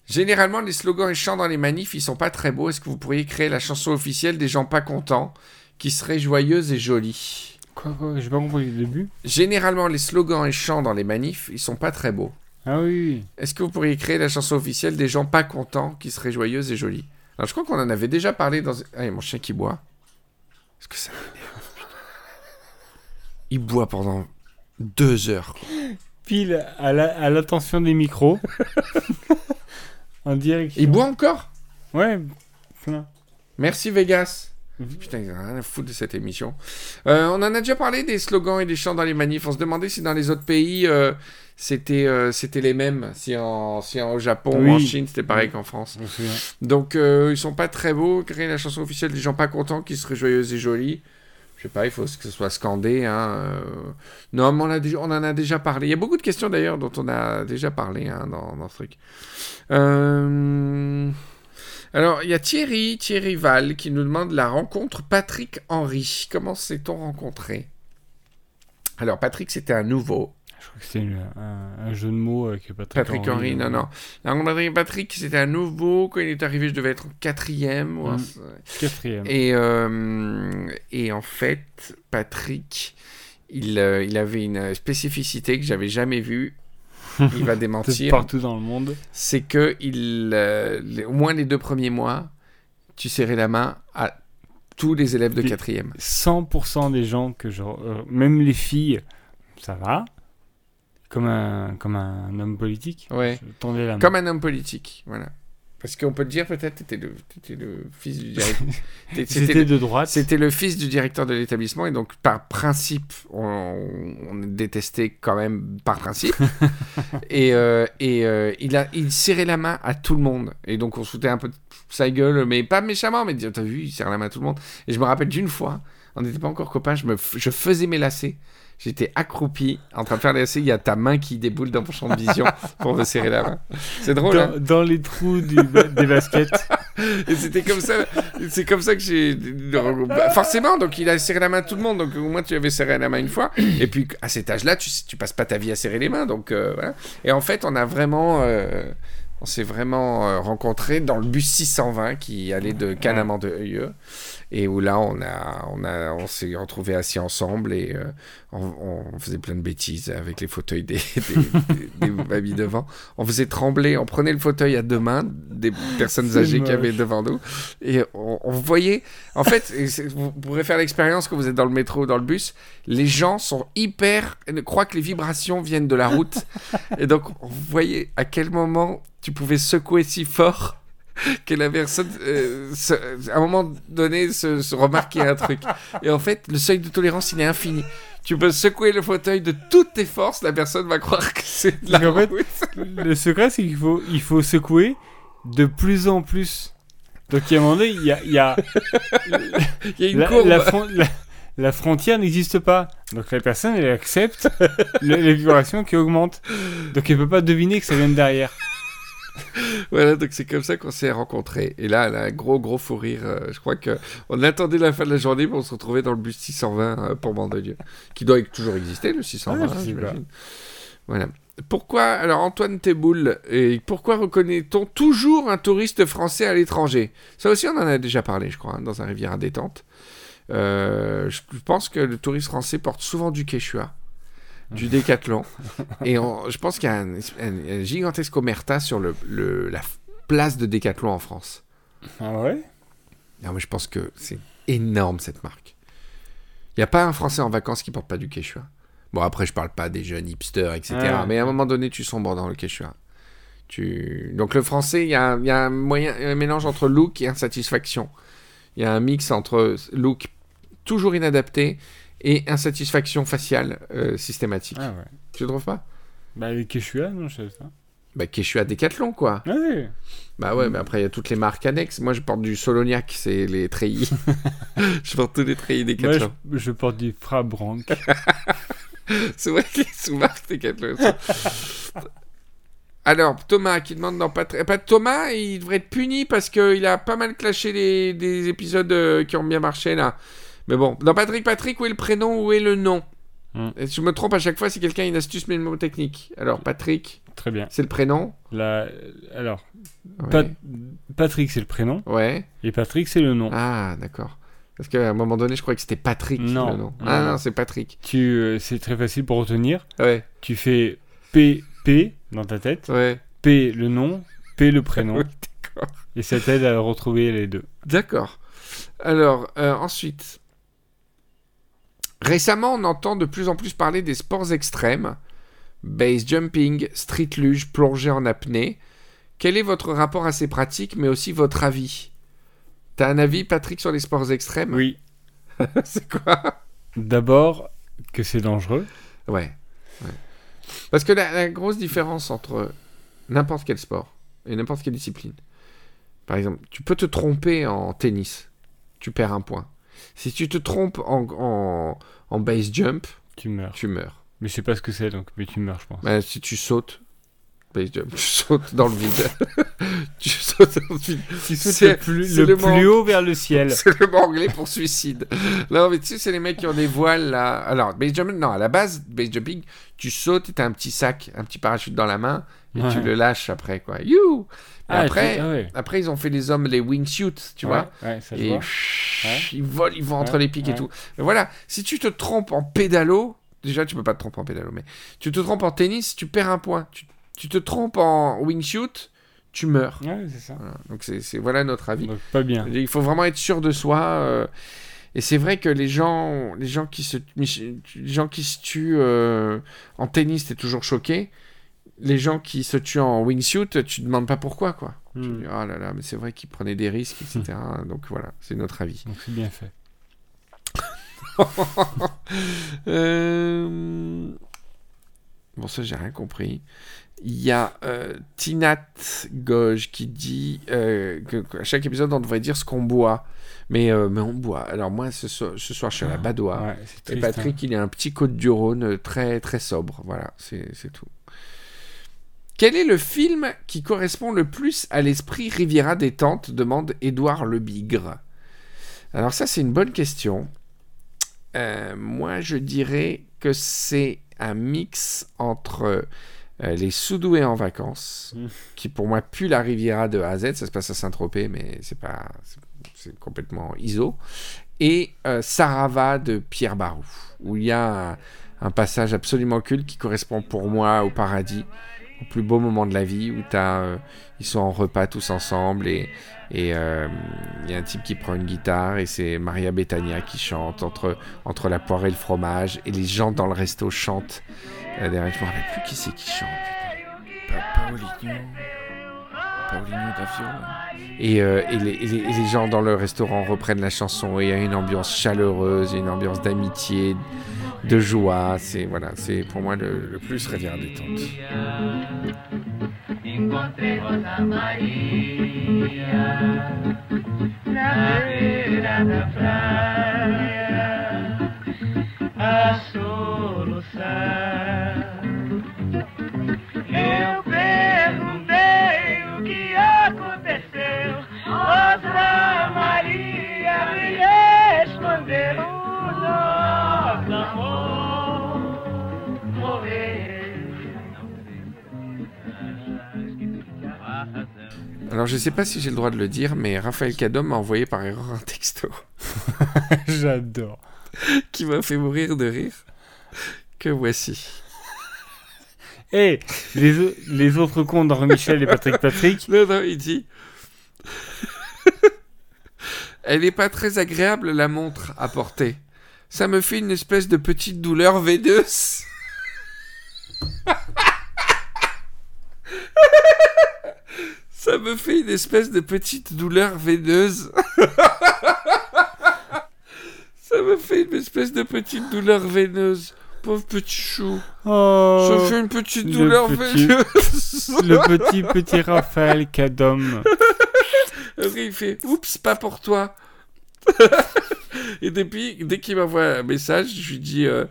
généralement, les slogans et chants dans les manifs, ils sont pas très beaux. Est-ce que vous pourriez créer la chanson officielle des gens pas contents, qui serait joyeuse et jolie Quoi, quoi? J'ai pas compris le début. Généralement, les slogans et chants dans les manifs, ils sont pas très beaux. Ah oui. Est-ce que vous pourriez créer la chanson officielle des gens pas contents, qui serait joyeuse et jolie Alors, je crois qu'on en avait déjà parlé dans... Ah, il y a mon chien qui boit. Est-ce que ça m'énerve. Il boit pendant deux heures. Pile à la- à l'attention des micros. en direction. Il boit encore? Ouais, plein. Merci Vegas. Mhm. Putain, ils rien à foutre de cette émission. Euh, on en a déjà parlé des slogans et des chants dans les manifs. On se demandait si dans les autres pays, euh, c'était euh, c'était les mêmes. Si, en, si en, au Japon ou en. Chine, c'était pareil Oui. qu'en France. Donc, ils sont pas très beaux. Créer la chanson officielle des gens pas contents qui serait joyeuse et jolie. Je sais pas, il faut que ce soit scandé. Hein. euh. Non, mais on, en a déjà parlé. Il y a beaucoup de questions d'ailleurs dont on a déjà parlé hein, dans, dans ce truc. Euh, Alors, il y a Thierry, Thierry Val, qui nous demande la rencontre Patrick Henry. Comment s'est-on rencontré? Alors, Patrick, c'était un nouveau. Je crois que c'était une- un, un jeu de mots avec Patrick, Patrick Henry, non, non. La rencontre avec Patrick, c'était un nouveau. Quand il est arrivé, je devais être en quatrième. Mm. Quatrième. Et, euh, et en fait, Patrick, il, euh, il avait une spécificité que j'avais jamais vue. Il va C'est démentir. partout dans le monde. C'est que il, euh, les- au moins les deux premiers mois, tu serrais la main à tous les élèves de quatrième. 100% des gens que je... euh, même les filles, ça va. Comme un, comme un homme politique. Ouais. Tendais la main. Comme un homme politique, voilà. Parce qu'on peut te dire peut-être, t'étais le, t'étais le fils du directeur. C'était le- de droite. C'était le fils du directeur de l'établissement et donc par principe, on, on est détesté quand même par principe. et euh, et euh, il, a, il serrait la main à tout le monde. Et donc on se foutait un peu de sa gueule, mais pas méchamment, mais t'as vu, il serre la main à tout le monde. Et je me rappelle d'une fois, on n'était pas encore copains, je, me, f- je faisais mes lacets. J'étais accroupi en train de faire les lacets, il y a ta main qui déboule dans mon champ de vision pour me serrer la main. C'est drôle, hein dans, dans les trous du des baskets. et c'était comme ça, c'est comme ça que j'ai. bah, forcément, donc il a serré la main à tout le monde, donc au moins tu avais serré la main une fois. Et puis à cet âge-là, tu, tu passes pas ta vie à serrer les mains, donc euh, voilà. Et en fait, on a vraiment. euh, on s'est vraiment euh, rencontrés dans le bus 620 qui allait de Cannes à Mandelieu. Et où là, on, a, on, a, on s'est retrouvés assis ensemble et euh, on, on faisait plein de bêtises avec les fauteuils des, des, des, des mamies devant. On faisait trembler, on prenait le fauteuil à deux mains des personnes âgées qui avaient devant nous. Et on, on voyait, en fait, vous pourrez faire l'expérience quand vous êtes dans le métro ou dans le bus, les gens sont hyper, croient que les vibrations viennent de la route. et donc, on voyait à quel moment tu pouvais secouer si fort que la personne, euh, se- à un moment donné, se, se remarquait un truc. Et en fait, le seuil de tolérance, il est infini. Tu peux secouer le fauteuil de toutes tes forces, la personne va croire que c'est de la qu'en fait. Le secret, c'est qu'il faut, il faut secouer de plus en plus. Donc, il y a un moment donné, il y a, il y a- Il y a une la, courbe. la fron- la- la frontière n'existe pas. Donc, la personne, elle accepte le- les vibrations qui augmentent. Donc, elle peut pas deviner que ça vient de derrière. Voilà, donc c'est comme ça qu'on s'est rencontrés. Et là, elle a un gros, gros fou rire. Euh, je crois que on attendait la fin de la journée pour se retrouver dans le bus 620 euh, pour Mandelieu, qui doit toujours exister, le 620. Ah, j'imagine. Voilà. Pourquoi, alors Antoine Teboul, et pourquoi reconnaît-on toujours un touriste français à l'étranger? Ça aussi, on en a déjà parlé, je crois, hein, dans un rivière à détente. Euh, je pense que le touriste français porte souvent du quechua, du décathlon. et on- je pense qu'il y a un, un- un gigantesque omerta sur le, le- la place de décathlon en France. Ah ouais? Non, mais je pense que c'est énorme cette marque. Il n'y a pas un Français en vacances qui porte pas du quechua. Bon, après, je parle pas des jeunes hipsters, etc. Ouais. Mais à un moment donné, tu sombres dans le quechua. Tu... Donc, le français, il y y a un, moyen, un mélange entre look et insatisfaction. Il y a un mix entre look toujours inadapté et insatisfaction faciale euh, systématique. Ah ouais. Tu trouves pas? Bah, les Quechua, non, je sais ça. Bah, quechua décathlon, quoi. Ah ouais. Bah ouais, mais après, il y a toutes les marques annexes. Moi, je porte du Soloniac, c'est les treillis. je porte tous les treillis Moi, décathlon. je, je porte du Frabrank. C'est vrai que les sous-marques Decathlon Alors, Thomas qui demande dans. Pas Thomas, il devrait être puni parce qu'il a pas mal clashé les, des épisodes euh, qui ont bien marché là. Mais bon, dans Patrick Patrick, où est le prénom, où est le nom. Et Je me trompe à chaque fois si quelqu'un a une astuce mnémotechnique. Alors, Patrick, Très bien. c'est le prénom La... Alors, Ouais. Pat- Patrick, c'est le prénom. Ouais. Et Patrick, c'est le nom. Ah, d'accord. Parce qu'à un moment donné, je croyais que c'était Patrick. Non. le nom. Non, Ah non. non, c'est Patrick. Tu, euh, c'est très facile pour retenir. Ouais, Tu fais P, P dans ta tête. ouais. P, le nom. P, le prénom. Oui, d'accord. Et ça t'aide à retrouver les deux. D'accord. Alors, euh, ensuite. Récemment, on entend de plus en plus parler des sports extrêmes. Base jumping, street luge, plongée en apnée. Quel est votre rapport à ces pratiques, mais aussi votre avis? T'as un avis, Patrick, sur les sports extrêmes? Oui. C'est quoi? D'abord, que c'est dangereux. ouais. ouais. Parce que la, la grosse différence entre n'importe quel sport et n'importe quelle discipline, par exemple, tu peux te tromper en tennis, tu perds un point. Si tu te trompes en, en, en base jump, Tu meurs. tu meurs. Mais je sais pas ce que c'est, donc mais tu meurs, je pense. Bah, si tu sautes, base jump, tu sautes dans le vide. tu sautes dans le vide. Tu sautes le plus, le le plus haut vers le ciel. C'est le mot anglais pour suicide. Non, mais tu sais, c'est les mecs qui ont des voiles là. Alors, base jumping, non, à la base, base jumping, tu sautes et t'as un petit sac, un petit parachute dans la main et tu le lâches après, quoi. You! Ah, après, tu- ah ouais. après, ils ont fait les hommes, les wingsuits, tu Ouais, vois. Ouais, ça Et ils volent, ils vont entre les pics et tout. Mais voilà, si tu te trompes en pédalo, déjà tu peux pas te tromper en pédalo, mais tu te trompes en tennis, tu perds un point. Tu, tu te trompes en wingsuit, tu meurs. Ouais, c'est ça. Voilà. Donc c'est voilà notre avis. Donc pas bien. Il faut vraiment être sûr de soi. euh, et c'est vrai que les gens, les gens qui se, les gens qui se tuent euh, en tennis, t'es toujours choqué. Les gens qui se tuent en wingsuit, tu te demandes pas pourquoi, quoi. Tu Hmm. dis, oh là là, mais c'est vrai qu'ils prenaient des risques, etc. Donc voilà, c'est notre avis. Donc c'est bien fait. Euh, Bon, ça, j'ai rien compris. Il y a euh, Tinat Goj qui dit euh, que, que à chaque épisode, on devrait dire ce qu'on boit. Mais, euh, mais on boit. Alors, moi, ce soir, ce soir je suis à la. Ouais, c'est Et triste, hein. Patrick, il a un petit côte du Rhône très, très sobre. Voilà, c'est tout. Quel est le film qui correspond le plus à l'esprit Riviera détente? demande Édouard Le Bigre. Alors ça, c'est une bonne question. Moi, je dirais que c'est un mix entre euh, les Soudoués en vacances, Mm. qui pour moi pue la Riviera de A à Z. Ça se passe à Saint-Tropez, mais c'est pas, c'est- complètement ISO. Et euh, Sarava de Pierre Barou, où il y a un, un passage absolument culte qui correspond pour moi au paradis, au plus beau moment de la vie, où euh, ils sont en repas tous ensemble et et euh, il y a un type qui prend une guitare et c'est Maria Bethania qui chante entre, entre la poire et le fromage et les gens dans le resto chantent. Euh, derrière, je me rappelle plus qui c'est qui chante. putain. Pa- Paoligno. Paoligno Davio. Et, euh, et, les, gens dans le restaurant reprennent la chanson et il y a une ambiance chaleureuse, une ambiance d'amitié, de joie. C'est voilà, c'est pour moi le, le plus Rivière détente. Maria a soluçar. Alors je sais pas si j'ai le droit de le dire, mais Raphaël Cadom m'a envoyé par erreur un texto J'adore. qui m'a fait mourir de rire. Que voici. Et les, au- les autres cons d'Henri Michel et Patrick Patrick. Non, non, il dit. Elle n'est pas très agréable, la montre à porter. Ça me fait une espèce de petite douleur veineuse. Ça me fait une espèce de petite douleur veineuse. Ça me fait une espèce de petite douleur veineuse. Pauvre petit chou. Oh, Ça fait une petite le douleur petit- veineuse. le petit petit Raphaël Cadom. Après, il fait Oups, pas pour toi. Et depuis, dès qu'il m'envoie un message, je lui dis euh,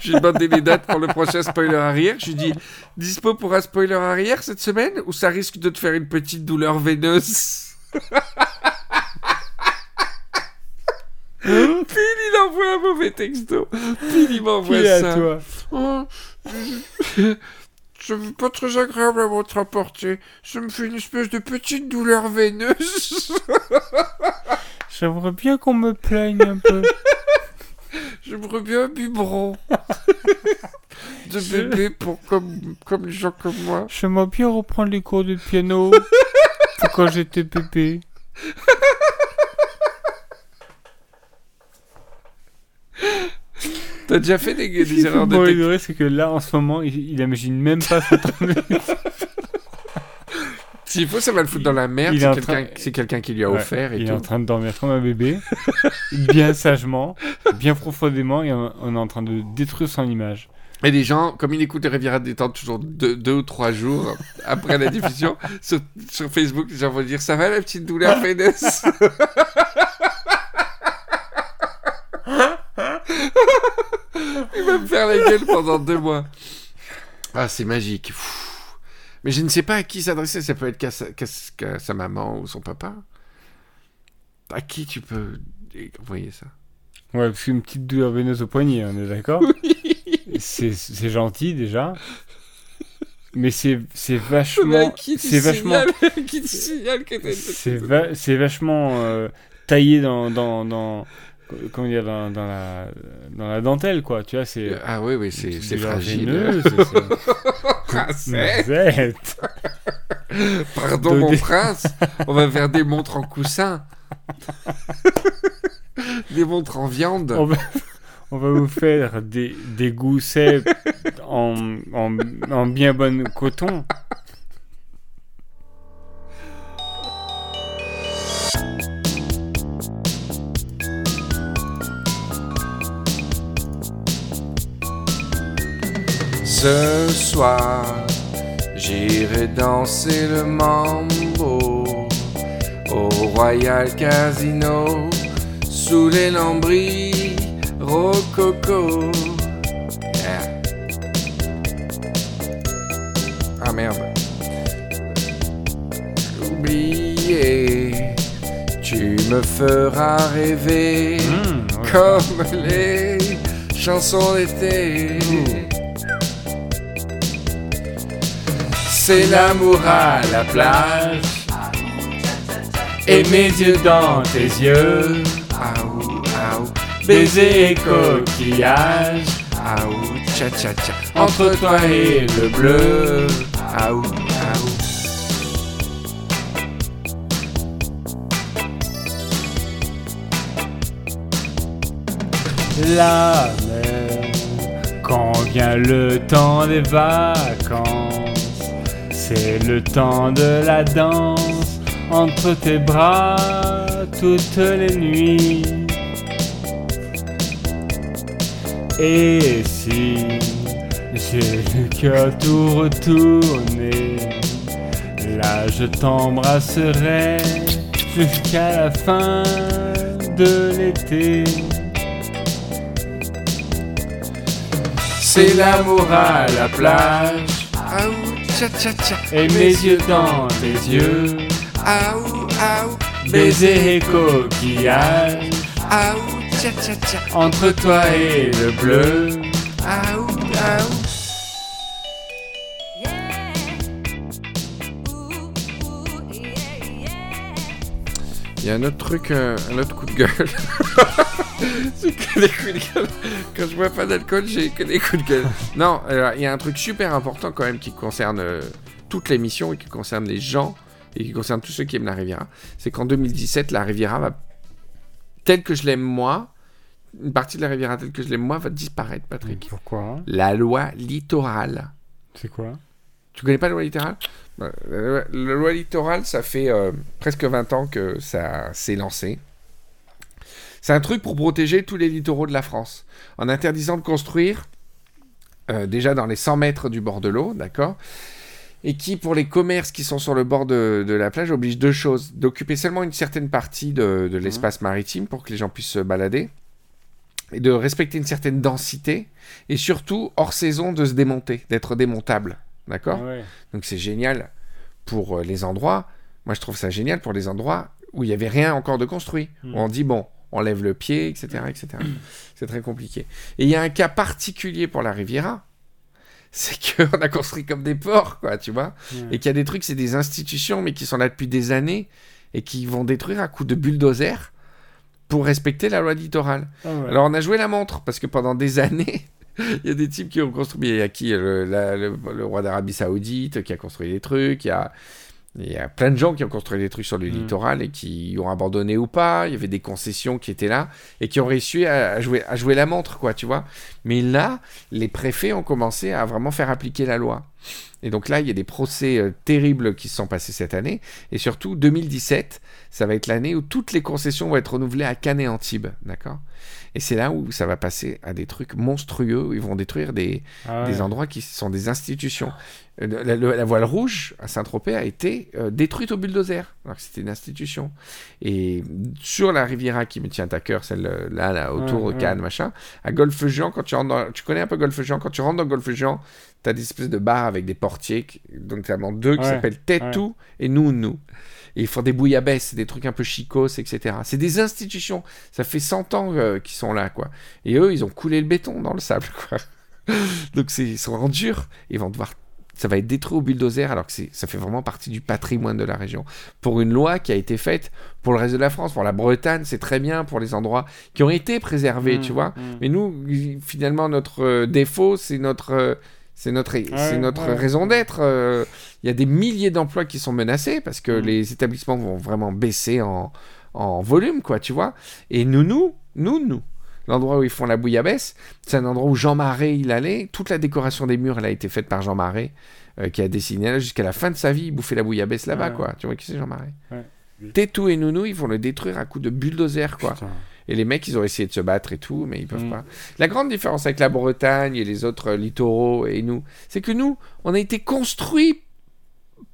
Je lui ai demandé les dates pour le prochain spoiler arrière. Je lui dis Dispo pour un spoiler arrière cette semaine ou ça risque de te faire une petite douleur veineuse? Puis il envoie un mauvais texto. Puis il m'envoie ça. à toi? Oh, je- je veux pas très agréable à votre apporter. Ça me fait une espèce de petite douleur veineuse. J'aimerais bien qu'on me plaigne un peu. J'aimerais bien un biberon de bébé pour comme, comme les gens comme moi. J'aimerais bien reprendre les cours de piano pour quand j'étais bébé. T'as déjà fait des, des erreurs de Bon, texte le vrai, c'est que là, en ce moment, il, il imagine même pas son temps. S'il faut, ça va le foutre dans la merde. C'est quelqu'un qui lui a offert. Et il est en train de dormir comme un bébé, bien sagement, bien profondément, et on est en train de détruire son image. Et les gens, comme ils écoutent Riviera détente toujours deux, ou trois jours après la diffusion, sur, Facebook, les gens vont dire Ça va la petite douleur, Fénès Il va me faire la gueule pendant deux mois. Ah, c'est magique. Mais je ne sais pas à qui s'adresser. Ça peut être qu'à sa, qu'à sa- qu'à sa maman ou son papa. À qui tu peux envoyer ça? Ouais, parce qu'une petite douleur veineuse au poignet, on est d'accord? C'est c'est gentil déjà. Mais c'est c'est vachement. C'est vachement. qui te signale que c'est vachement euh, taillé dans, dans, dans, comment dire, dans, dans la, dans la dentelle, quoi. Tu vois, c'est. Ah oui, oui, c'est fragile. Princesse. Pardon, mon prince. On va faire des montres en coussin. des montres en viande. On va, on va vous faire des, des goussets en, en, en bien bon coton. Ce soir, j'irai danser le mambo au Royal Casino sous les lambris rococo. Yeah. Ah merde. Oublié, tu me feras rêver Mmh, ouais. comme les chansons d'été. C'est l'amour à la plage et mes yeux dans tes yeux. Aou, baiser et coquillage. Tcha tcha tcha. Entre toi et le bleu. Aou, aou. La mer, quand vient le temps des vacances, c'est le temps de la danse entre tes bras toutes les nuits. Et si j'ai le cœur tout retourné, là je t'embrasserai jusqu'à la fin de l'été. C'est l'amour à la plage. Aou, tcha tcha tcha. Et mes yeux dans tes yeux, Aou, aou. baiser et coquillage, Aou, tcha tcha tcha. entre toi et le bleu. Aou, aou. Y a un autre truc, euh, un autre coup de gueule. c'est que des coups de gueule. Quand je bois pas d'alcool, j'ai que des coups de gueule. Non, il y a un truc super important quand même qui concerne euh, toute l'émission et qui concerne les gens et qui concerne tous ceux qui aiment la Riviera. C'est qu'en 2017, la Riviera va, telle que je l'aime moi, une partie de la Riviera telle que je l'aime moi va disparaître, Patrick. Pourquoi? La loi littorale. C'est quoi? Tu connais pas la loi littorale Bah, La loi- la loi littorale, ça fait euh, presque 20 ans que ça s'est lancé. C'est un truc pour protéger tous les littoraux de la France, en interdisant de construire euh, déjà dans les 100 mètres du bord de l'eau, d'accord? Et qui, pour les commerces qui sont sur le bord de, de la plage, oblige deux choses. D'occuper seulement une certaine partie de, de l'espace maritime pour que les gens puissent se balader, et de respecter une certaine densité, et surtout, hors saison, de se démonter, d'être démontable. D'accord Ouais. donc c'est génial pour euh, les endroits. Moi, je trouve ça génial pour les endroits où il n'y avait rien encore de construit. Mm. Où on dit, bon, on lève le pied, etc. etc. c'est très compliqué. Et il y a un cas particulier pour la Riviera. C'est qu'on a construit comme des porcs, quoi, tu vois. Et qu'il y a des trucs, c'est des institutions, mais qui sont là depuis des années et qui vont détruire à coups de bulldozer pour respecter la loi littorale. Ah ouais. Alors on a joué la montre parce que pendant des années, il y a des types qui ont construit. Il y a qui le, la- le- le roi d'Arabie Saoudite qui a construit des trucs. Il y a, il y a plein de gens qui ont construit des trucs sur le Mm. littoral et qui ont abandonné ou pas. Il y avait des concessions qui étaient là et qui ont réussi à, à jouer, à jouer la montre, quoi, tu vois. Mais là, les préfets ont commencé à vraiment faire appliquer la loi. Et donc là, il y a des procès euh, terribles qui se sont passés cette année. Et surtout, 2017, ça va être l'année où toutes les concessions vont être renouvelées à Cannes et Antibes. D'accord? Et c'est là où ça va passer à des trucs monstrueux, où ils vont détruire des, Ah ouais. des endroits qui sont des institutions. Euh, La, la- la voile rouge à Saint-Tropez a été euh, détruite au bulldozer, alors que c'était une institution. Et sur la Riviera qui me tient à cœur, celle là, là autour Ouais, de Cannes, machin, à Golfe-Jean, quand tu rentres dans, tu connais un peu Golfe-Jean, quand tu rentres dans Golfe-Jean, tu as des espèces de bars avec des portiers, notamment deux qui Ouais, s'appellent Tetou et Nous. Et ils font des bouillabaisse, des trucs un peu chicos, etc. C'est des institutions. Ça fait 100 ans euh, qu'ils sont là, quoi. Et eux, ils ont coulé le béton dans le sable, quoi. Donc ils sont en dur. Ils vont devoir. Ça va être détruit au bulldozer alors que ça fait vraiment partie du patrimoine de la région. Pour une loi qui a été faite pour le reste de la France, pour la Bretagne, c'est très bien pour les endroits qui ont été préservés, Mm, tu vois. mm. Mais nous, finalement, notre euh, défaut, c'est notre, euh, c'est notre, c'est notre ouais. raison d'être. euh, Il y a des milliers d'emplois qui sont menacés parce que Mm. les établissements vont vraiment baisser en, en volume, quoi, tu vois. Et nous, nous, nous, nous, l'endroit où ils font la bouillabaisse, c'est un endroit où Jean Marais, il allait. Toute la décoration des murs, elle a été faite par Jean Marais, euh, qui a dessiné là jusqu'à la fin de sa vie. Il bouffait la bouillabaisse là-bas, Ouais. quoi. Tu vois qui c'est Jean Marais? Tétou et Nounou, ils vont le détruire à coups de bulldozer, quoi. Putain. Et les mecs, ils ont essayé de se battre et tout, mais ils peuvent Mm. pas. La grande différence avec la Bretagne et les autres euh, littoraux et nous, c'est que nous, on a été construits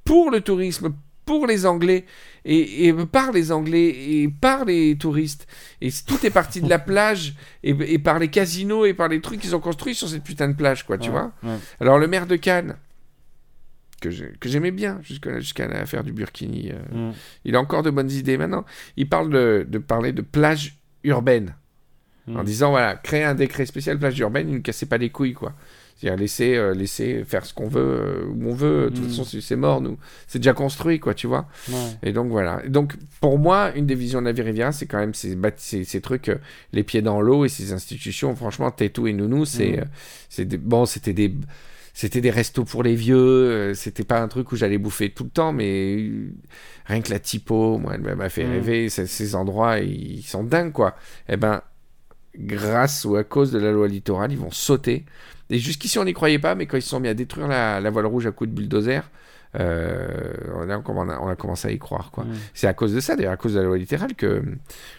pour le tourisme, pour les Anglais, et, et par les Anglais, et par les touristes. Et tout est parti de la plage, et, et par les casinos, et par les trucs qu'ils ont construits sur cette putain de plage, quoi, tu Ouais, vois. ouais. Alors le maire de Cannes, que j'ai- que j'aimais bien jusqu'à jusqu'à l'affaire du Burkini, euh, Mm. il a encore de bonnes idées maintenant. Il parle de, de parler de plage urbaine. En disant, voilà, créer un décret spécial plage urbaine, il ne cassait pas les couilles, quoi. C'est-à-dire laisser, euh, laisser faire ce qu'on veut, euh, où on veut. De toute Mm. façon, c'est- mort, nous. C'est déjà construit, quoi, tu vois. Ouais. Et donc, voilà. Et donc, pour moi, une des visions de la vie riviera, c'est quand même ces, ces, ces trucs, euh, les pieds dans l'eau et ces institutions. Franchement, Tétou et Nounou, c'est, Mm. c'est des, bon, c'était des, c'était des restos pour les vieux. c'était pas un truc où j'allais bouffer tout le temps, mais rien que la typo, moi, elle m'a fait Mm. rêver. Ces, ces endroits, ils sont dingues, quoi. Eh ben, grâce ou à cause de la loi littorale, ils vont sauter. Et jusqu'ici, on n'y croyait pas, mais quand ils se sont mis à détruire la, la voile rouge à coups de bulldozer, euh, on, a, on commencé à y croire, quoi. C'est à cause de ça, d'ailleurs, à cause de la loi littérale, que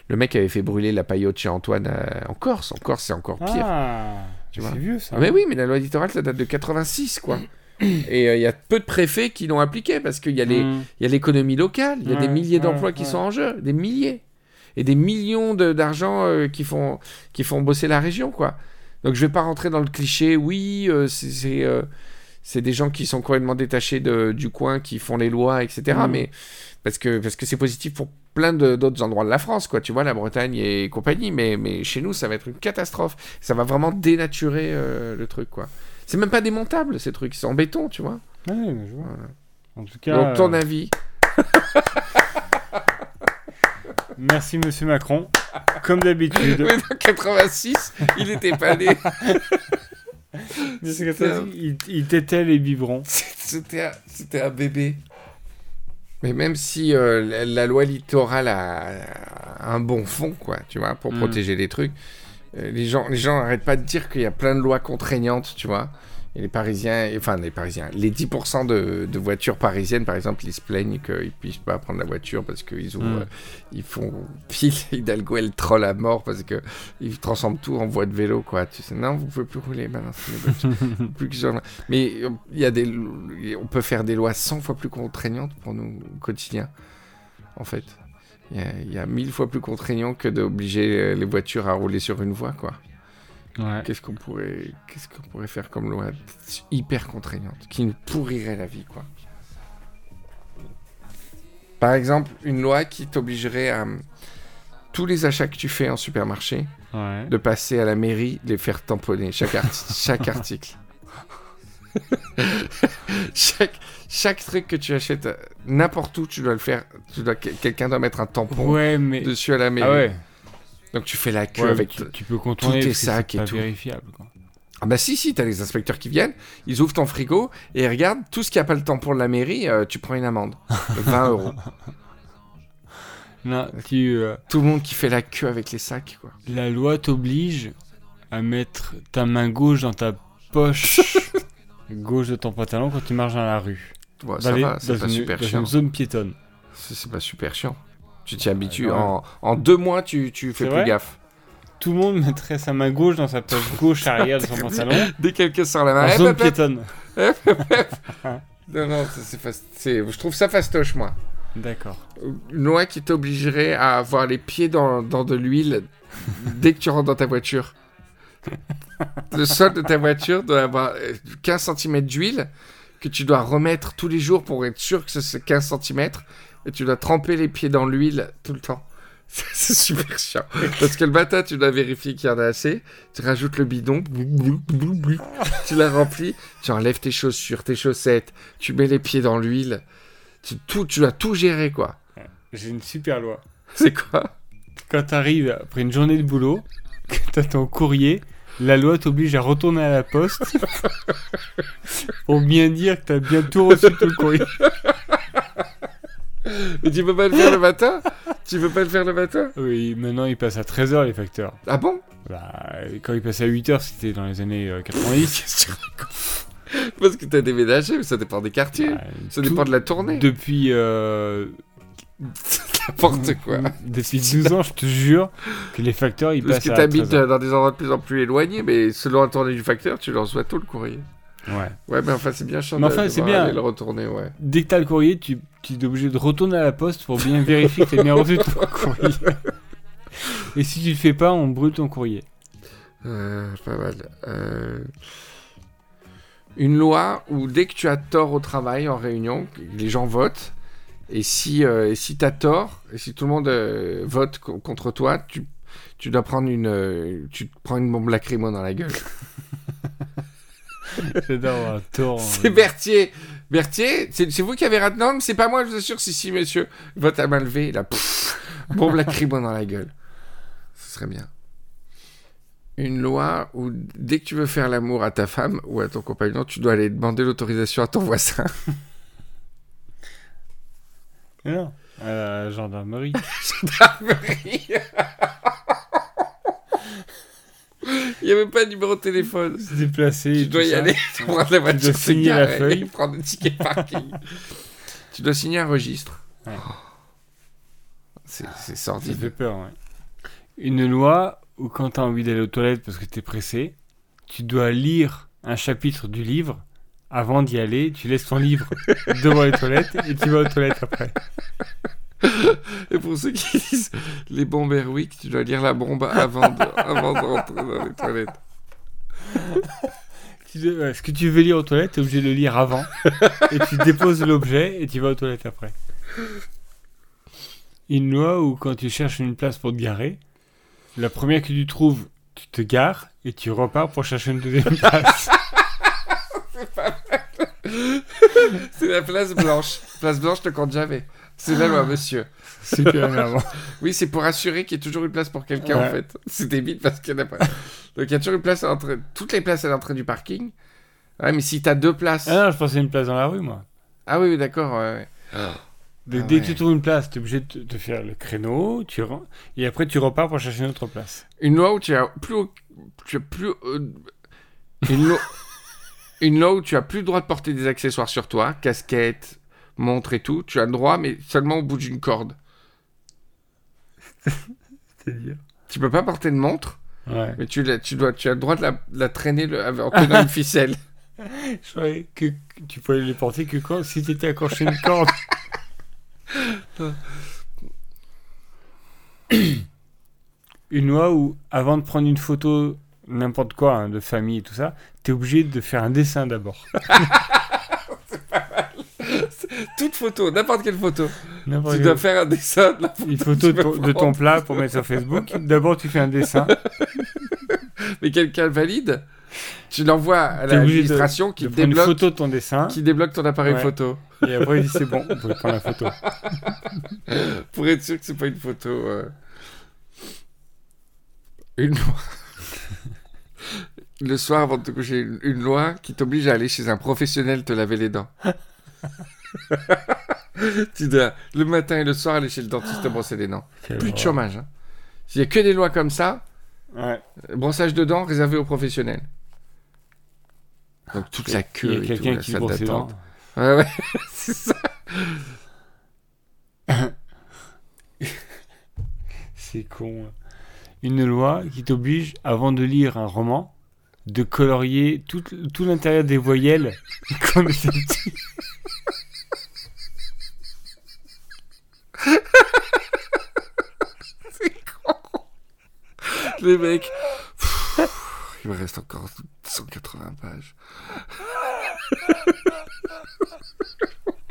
le mec avait fait brûler la paillote chez Antoine euh, en Corse. En Corse, c'est encore pire. Ah, c'est vieux ça. Ah, mais oui, mais la loi littorale, ça date de 86, quoi. Et euh, il y a peu de préfets qui l'ont appliqué parce qu'il y a les, Mm. y a l'économie locale, il y a des milliers ouais, d'emplois qui sont en jeu, des milliers. Et des millions de- d'argent euh, qui, font, qui font bosser la région, quoi. Donc je vais pas rentrer dans le cliché, oui, euh, c'est euh, c'est des gens qui sont complètement détachés de- du coin, qui font les lois, etc. Mm. Mais parce que parce que c'est positif pour plein d'autres endroits de la France, quoi. Tu vois, la Bretagne et compagnie. Mais, mais chez nous, ça va être une catastrophe. Ça va vraiment dénaturer euh, le truc, quoi. C'est même pas démontable, ces trucs. C'est en béton, tu vois. Ouais, je vois. Voilà. En tout cas, Donc, ton euh, avis? merci Monsieur Macron. Comme d'habitude. Oui, dans 86, il était pas né. Un- il, il tétait les biberons. C'était un, bébé. Mais même si euh, la, la loi littorale a, a un bon fond, quoi, tu vois, pour Mm. protéger les trucs, euh, les gens, les gens arrêtent pas de dire qu'il y a plein de lois contraignantes, tu vois. Et les Parisiens, enfin les Parisiens, les 10% de, de voitures parisiennes, par exemple, ils se plaignent qu'ils puissent pas prendre la voiture parce qu'ils ouvrent, Mm. euh, ils font pile Hidalgo, elle troll à mort parce que ils transforment tout en voie de vélo, quoi. Tu sais, non, vous pouvez plus rouler maintenant. plus que Mais euh, il y a des, on peut faire des lois 100 fois plus contraignantes pour nous au quotidien, en fait. Il y a, il y a mille fois plus contraignant que d'obliger les voitures à rouler sur une voie, quoi. Ouais. Qu'est-ce qu'on pourrait, qu'est-ce qu'on pourrait faire comme loi hyper contraignante qui nous pourrirait la vie, quoi? Par exemple, une loi qui t'obligerait à tous les achats que tu fais en supermarché Ouais. de passer à la mairie, les faire tamponner chaque, arti- chaque article. chaque, chaque truc que tu achètes, euh, n'importe où, tu dois le faire. Tu dois, quel- quelqu'un doit mettre un tampon Ouais, mais. dessus à la mairie. Ah ouais. Donc tu fais la queue Ouais, avec. tu, tu peux contourner tes sacs et pas tout. vérifiable. Quoi. Ah bah si, si, t'as les inspecteurs qui viennent, ils ouvrent ton frigo et ils regardent tout ce qui a pas le tampon de la mairie, euh, tu prends une amende. 20 euros. Non, tu, euh, Tout le monde qui fait la queue avec les sacs, quoi. la loi t'oblige à mettre ta main gauche dans ta poche gauche de ton pantalon quand tu marches dans la rue. Ouais, Dans ça les- va, c'est pas une- super dans chiant. une zone piétonne. C'est pas super chiant. Tu t'y habitues. Ouais. En, en deux mois, tu, tu fais plus gaffe. Tout le monde mettrait sa main gauche dans sa poche gauche arrière de son pantalon. Dès que quelqu'un sort la main, En hep, zone piétonne. Non, non, c'est- je trouve ça fastoche, moi. D'accord. Une loi qui t'obligerait à avoir les pieds dans, dans de l'huile dès que tu rentres dans ta voiture. Le sol de ta voiture doit avoir euh, 15 cm d'huile que tu dois remettre tous les jours pour être sûr que c'est ce 15 cm et tu dois tremper les pieds dans l'huile tout le temps. C'est super chiant. Parce que le matin, tu dois vérifier qu'il y en a assez. Tu rajoutes le bidon. Tu la remplis. Tu enlèves tes chaussures, tes chaussettes. Tu mets les pieds dans l'huile. Tu, tout, tu dois tout gérer, quoi. J'ai une super loi. C'est quoi? Quand t'arrives après une journée de boulot, que t'as ton courrier, la loi t'oblige à retourner à la poste pour bien dire que t'as bien tout reçu tout le courrier. Mais tu peux pas le faire le matin? Tu peux pas le faire le matin? Oui, maintenant ils passent à 13h les facteurs. Ah bon? Bah, quand ils passaient à 8h, c'était dans les années euh, 90. Parce que t'as déménagé, mais ça dépend des quartiers. Bah, ça dépend de la tournée. Depuis, euh, N'importe quoi. depuis 12 ans, je te jure que les facteurs ils Parce passent que à t'habites 13 heures. dans des endroits de plus en plus éloignés, mais selon la tournée du facteur, tu leur reçois tout le courrier. Ouais. Ouais, mais enfin, c'est bien chiant Mais enfin, c'est bien. le retourner, ouais. Dès que t'as le courrier, tu, tu es obligé de retourner à la poste pour bien vérifier que t'as bien reçu ton courrier. Et si tu le fais pas, on brûle ton courrier. Euh, pas mal. Euh, Une loi où dès que tu as tort au travail, en réunion, les gens votent, et si, euh, et si tu as tort, et si tout le monde euh, vote co- contre toi, tu, tu dois prendre une, tu te prends une bombe lacrymo dans la gueule. J'adore tort. C'est Berthier. Berthier, c'est vous qui avez raté. Non, mais c'est pas moi, je vous assure. Si, si, monsieur. Vote à main levée, là. Pouf, bombe lacrymo dans la gueule. Ce serait bien. Une loi où dès que tu veux faire l'amour à ta femme ou à ton compagnon, tu dois aller demander l'autorisation à ton voisin. Non, à la gendarmerie. Il n'y a même pas de numéro de téléphone. Se déplacer. Tu dois y ça. aller, prendre la voiture, dois signer la feuille. prendre un ticket parking. tu dois signer un registre. Ouais. Oh. C'est c'est Ça fait peur, ouais. Une loi où quand t'as envie d'aller aux toilettes parce que t'es pressé, tu dois lire un chapitre du livre. Avant d'y aller, tu laisses ton livre devant les toilettes et tu vas aux toilettes après. Et pour ceux qui disent les bombes Airwick, tu dois lire la bombe avant de, avant de rentrer dans les toilettes. Ouais, ce que tu veux lire aux toilettes, t'es obligé de le lire avant. et tu déposes l'objet et tu vas aux toilettes après. Une loi où quand tu cherches une place pour te garer, la première que tu trouves, tu te gares et tu repars pour chercher une deuxième place. C'est la place blanche. Place blanche ne compte jamais. C'est la loi, monsieur. Super énervant. Oui, c'est pour assurer qu'il y ait toujours une place pour quelqu'un, en fait. C'est débile parce qu'il n'y en a pas. Donc, il y a toujours une place à l'entrée. Toutes les places à l'entrée du parking. Ouais, mais si t'as deux places. Ah non, je pensais à une place dans la rue, moi. Ah oui, oui, d'accord, ouais, ouais. Donc, Ah dès ouais. que tu trouves une place, tu es obligé de te- de faire le créneau, tu ren- et après tu repars pour chercher une autre place. Une loi où tu as plus. Tu as plus. euh, Une loi. Une loi où tu as plus le droit de porter des accessoires sur toi, casquette, montre et tout. Tu as le droit, mais seulement au bout d'une corde. C'est-à-dire Tu peux pas porter de montre, Ouais. mais tu, la- tu, dois, tu as le droit de la, de la traîner le- en tenant une ficelle. Je croyais que que tu pouvais les porter que quand si t'étais accroché à une corde. une loi où, avant de prendre une photo, n'importe quoi, hein, de famille et tout ça, t'es obligé de faire un dessin d'abord. Toute photo, n'importe quelle photo. Tu dois faire un dessin de la photo. Une photo de ton, de ton prendre. plat pour mettre sur Facebook. D'abord, tu fais un dessin. Mais quelqu'un valide. Tu l'envois à l'administration qui de prendre une débloque, photo de ton dessin. qui débloque ton appareil Ouais. photo. Et après, il dit c'est bon, on peut prendre la photo. Pour être sûr que c'est pas une photo. euh. Une loi. Le soir avant de te coucher, une loi qui t'oblige à aller chez un professionnel te laver les dents. tu dois le matin et le soir aller chez le dentiste te brosser les dents. Quelle Plus de chômage. Hein. S'il y a que des lois comme ça, Ouais. brossage de dents réservé aux professionnels. Donc toute Il queue. y a quelqu'un la qui salle d'attente. Ouais, ouais, c'est ça. C'est con. hein. Une loi qui t'oblige, avant de lire un roman, de colorier tout, tout l'intérieur des voyelles comme. Les mecs. Il me reste encore 180 pages.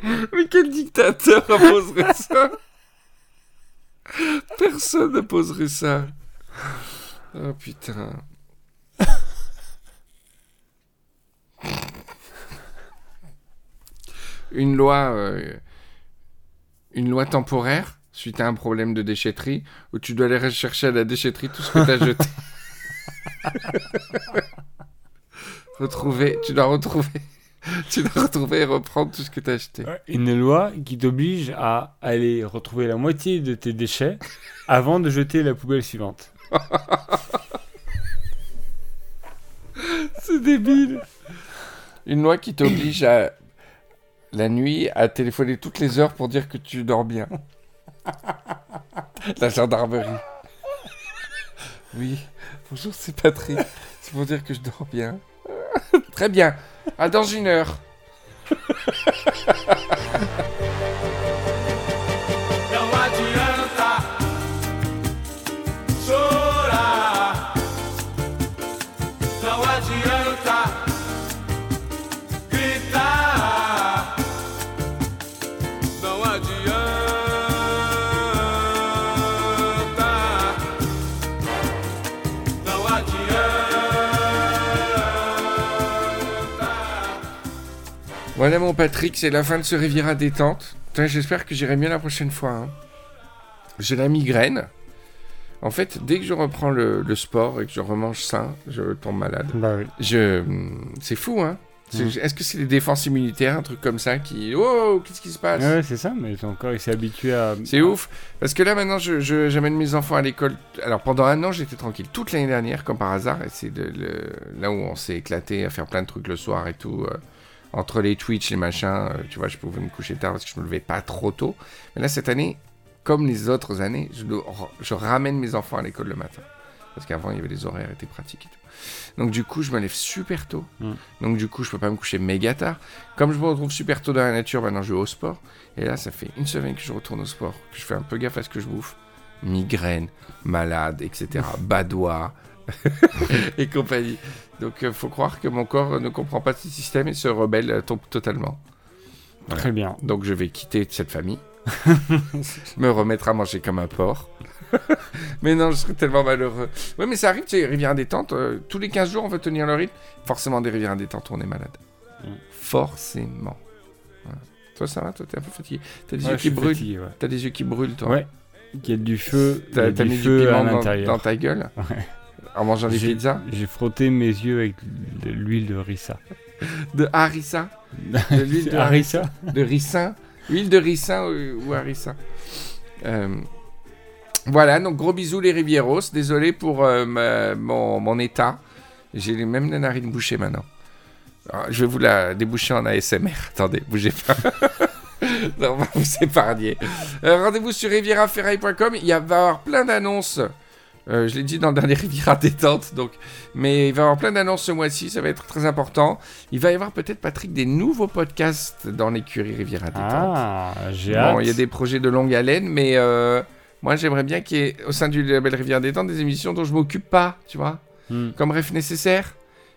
Mais quel dictateur imposerait ça? Personne n'imposerait ça. Oh putain. Une loi, euh, une loi temporaire suite à un problème de déchetterie où tu dois aller rechercher à la déchetterie tout ce que tu as jeté. retrouver, tu dois retrouver, tu dois retrouver et reprendre tout ce que tu as acheté. Une loi qui t'oblige à aller retrouver la moitié de tes déchets avant de jeter la poubelle suivante. C'est débile. Une loi qui t'oblige à la nuit à téléphoner toutes les heures pour dire que tu dors bien. La gendarmerie. Oui, bonjour, c'est Patrick. C'est pour dire que je dors bien. Très bien. À dans une heure. Voilà mon Patrick, c'est la fin de ce Riviera détente. J'espère que j'irai mieux la prochaine fois. hein. J'ai la migraine. En fait, dès que je reprends le, le sport et que je remange sain, je tombe malade. Bah oui. Je, c'est fou, hein. C'est- Mm. Est-ce que c'est les défenses immunitaires, un truc comme ça qui, oh, qu'est-ce qui se passe? Ouais, c'est ça, mais ton corps il s'est habitué à. C'est ouf, parce que là maintenant, je, je- j'amène mes enfants à l'école. Alors pendant un an, j'étais tranquille. Toute l'année dernière, comme par hasard, et c'est là où on s'est éclaté à faire plein de trucs le soir et tout. euh, entre les Twitch, les machins, euh, tu vois, je pouvais me coucher tard parce que je me levais pas trop tôt. Mais là, cette année, comme les autres années, je, ramène mes enfants à l'école le matin. Parce qu'avant, il y avait les horaires étaient pratiques et tout. Donc du coup, je me lève super tôt. Mm. Donc du coup, je peux pas me coucher méga tard. Comme je me retrouve super tôt dans la nature, maintenant je vais au sport. Et là, ça fait une semaine que je retourne au sport, que je fais un peu gaffe à ce que je bouffe. Migraine, malade, etc. Badois et compagnie. Donc, euh, faut croire que mon corps ne comprend pas ce système et se rebelle euh, to- totalement. Voilà. Très bien. Donc, je vais quitter cette famille, me remettre à manger comme un porc. mais non, je serais tellement malheureux. Ouais, mais ça arrive, tu sais, rivière détente, euh, tous les 15 jours, on veut tenir le rythme. Forcément, des rivières détente, on est malade. Mm. Forcément. Voilà. Toi, ça va? Toi, t'es un peu fatigué T'as des Ouais, yeux qui brûlent fatigué, ouais. T'as des yeux qui brûlent, toi Ouais. Il y a du feu, il T'as du mis du feu à piment dans, dans ta gueule? Ouais. En mangeant des J'ai- pizzas J'ai frotté mes yeux avec de l'huile de rissa. De harissa De l'huile de harissa De ricin Huile de ricin ou, ou harissa Euh, Voilà, donc gros bisous les Rivieros. Désolé pour euh, ma- mon, mon état. J'ai même la narine bouchée maintenant. Alors, je vais vous la déboucher en ASMR. Attendez, bougez pas. Non, on va vous épargner. Euh, Rendez-vous sur rivieraferail.com. Il va y avoir plein d'annonces. Euh, je l'ai dit dans le dernier Riviera détente, donc. Mais il va y avoir plein d'annonces ce mois-ci, ça va être très important. Il va y avoir peut-être, Patrick, des nouveaux podcasts dans l'écurie Riviera détente. Ah, j'ai Bon, hâte. il y a des projets de longue haleine, mais euh, moi j'aimerais bien qu'il y ait au sein du label Rivière Détente des émissions dont je m'occupe pas, tu vois, Hmm. comme Ref Nécessaire,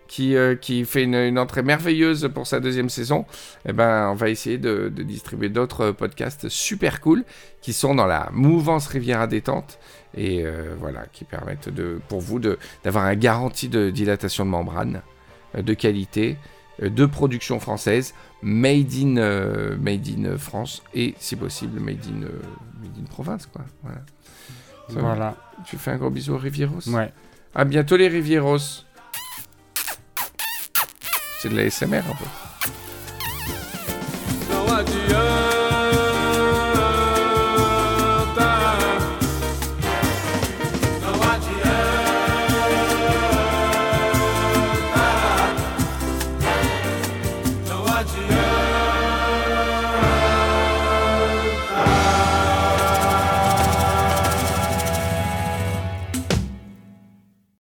qui, euh, qui fait une, une entrée merveilleuse pour sa deuxième saison. Eh ben, on va essayer de, de distribuer d'autres podcasts super cool qui sont dans la mouvance Riviera Détente et euh, voilà, qui permettent de, pour vous d'avoir un garantie de dilatation de membrane euh, de qualité, euh, de production française, made in, euh, made in France et si possible made in, euh, made in province quoi. Voilà. Ça. Voilà. Tu fais un gros bisou aux Rivieros? Ouais. À bientôt les Rivieros. C'est de la SMR un peu.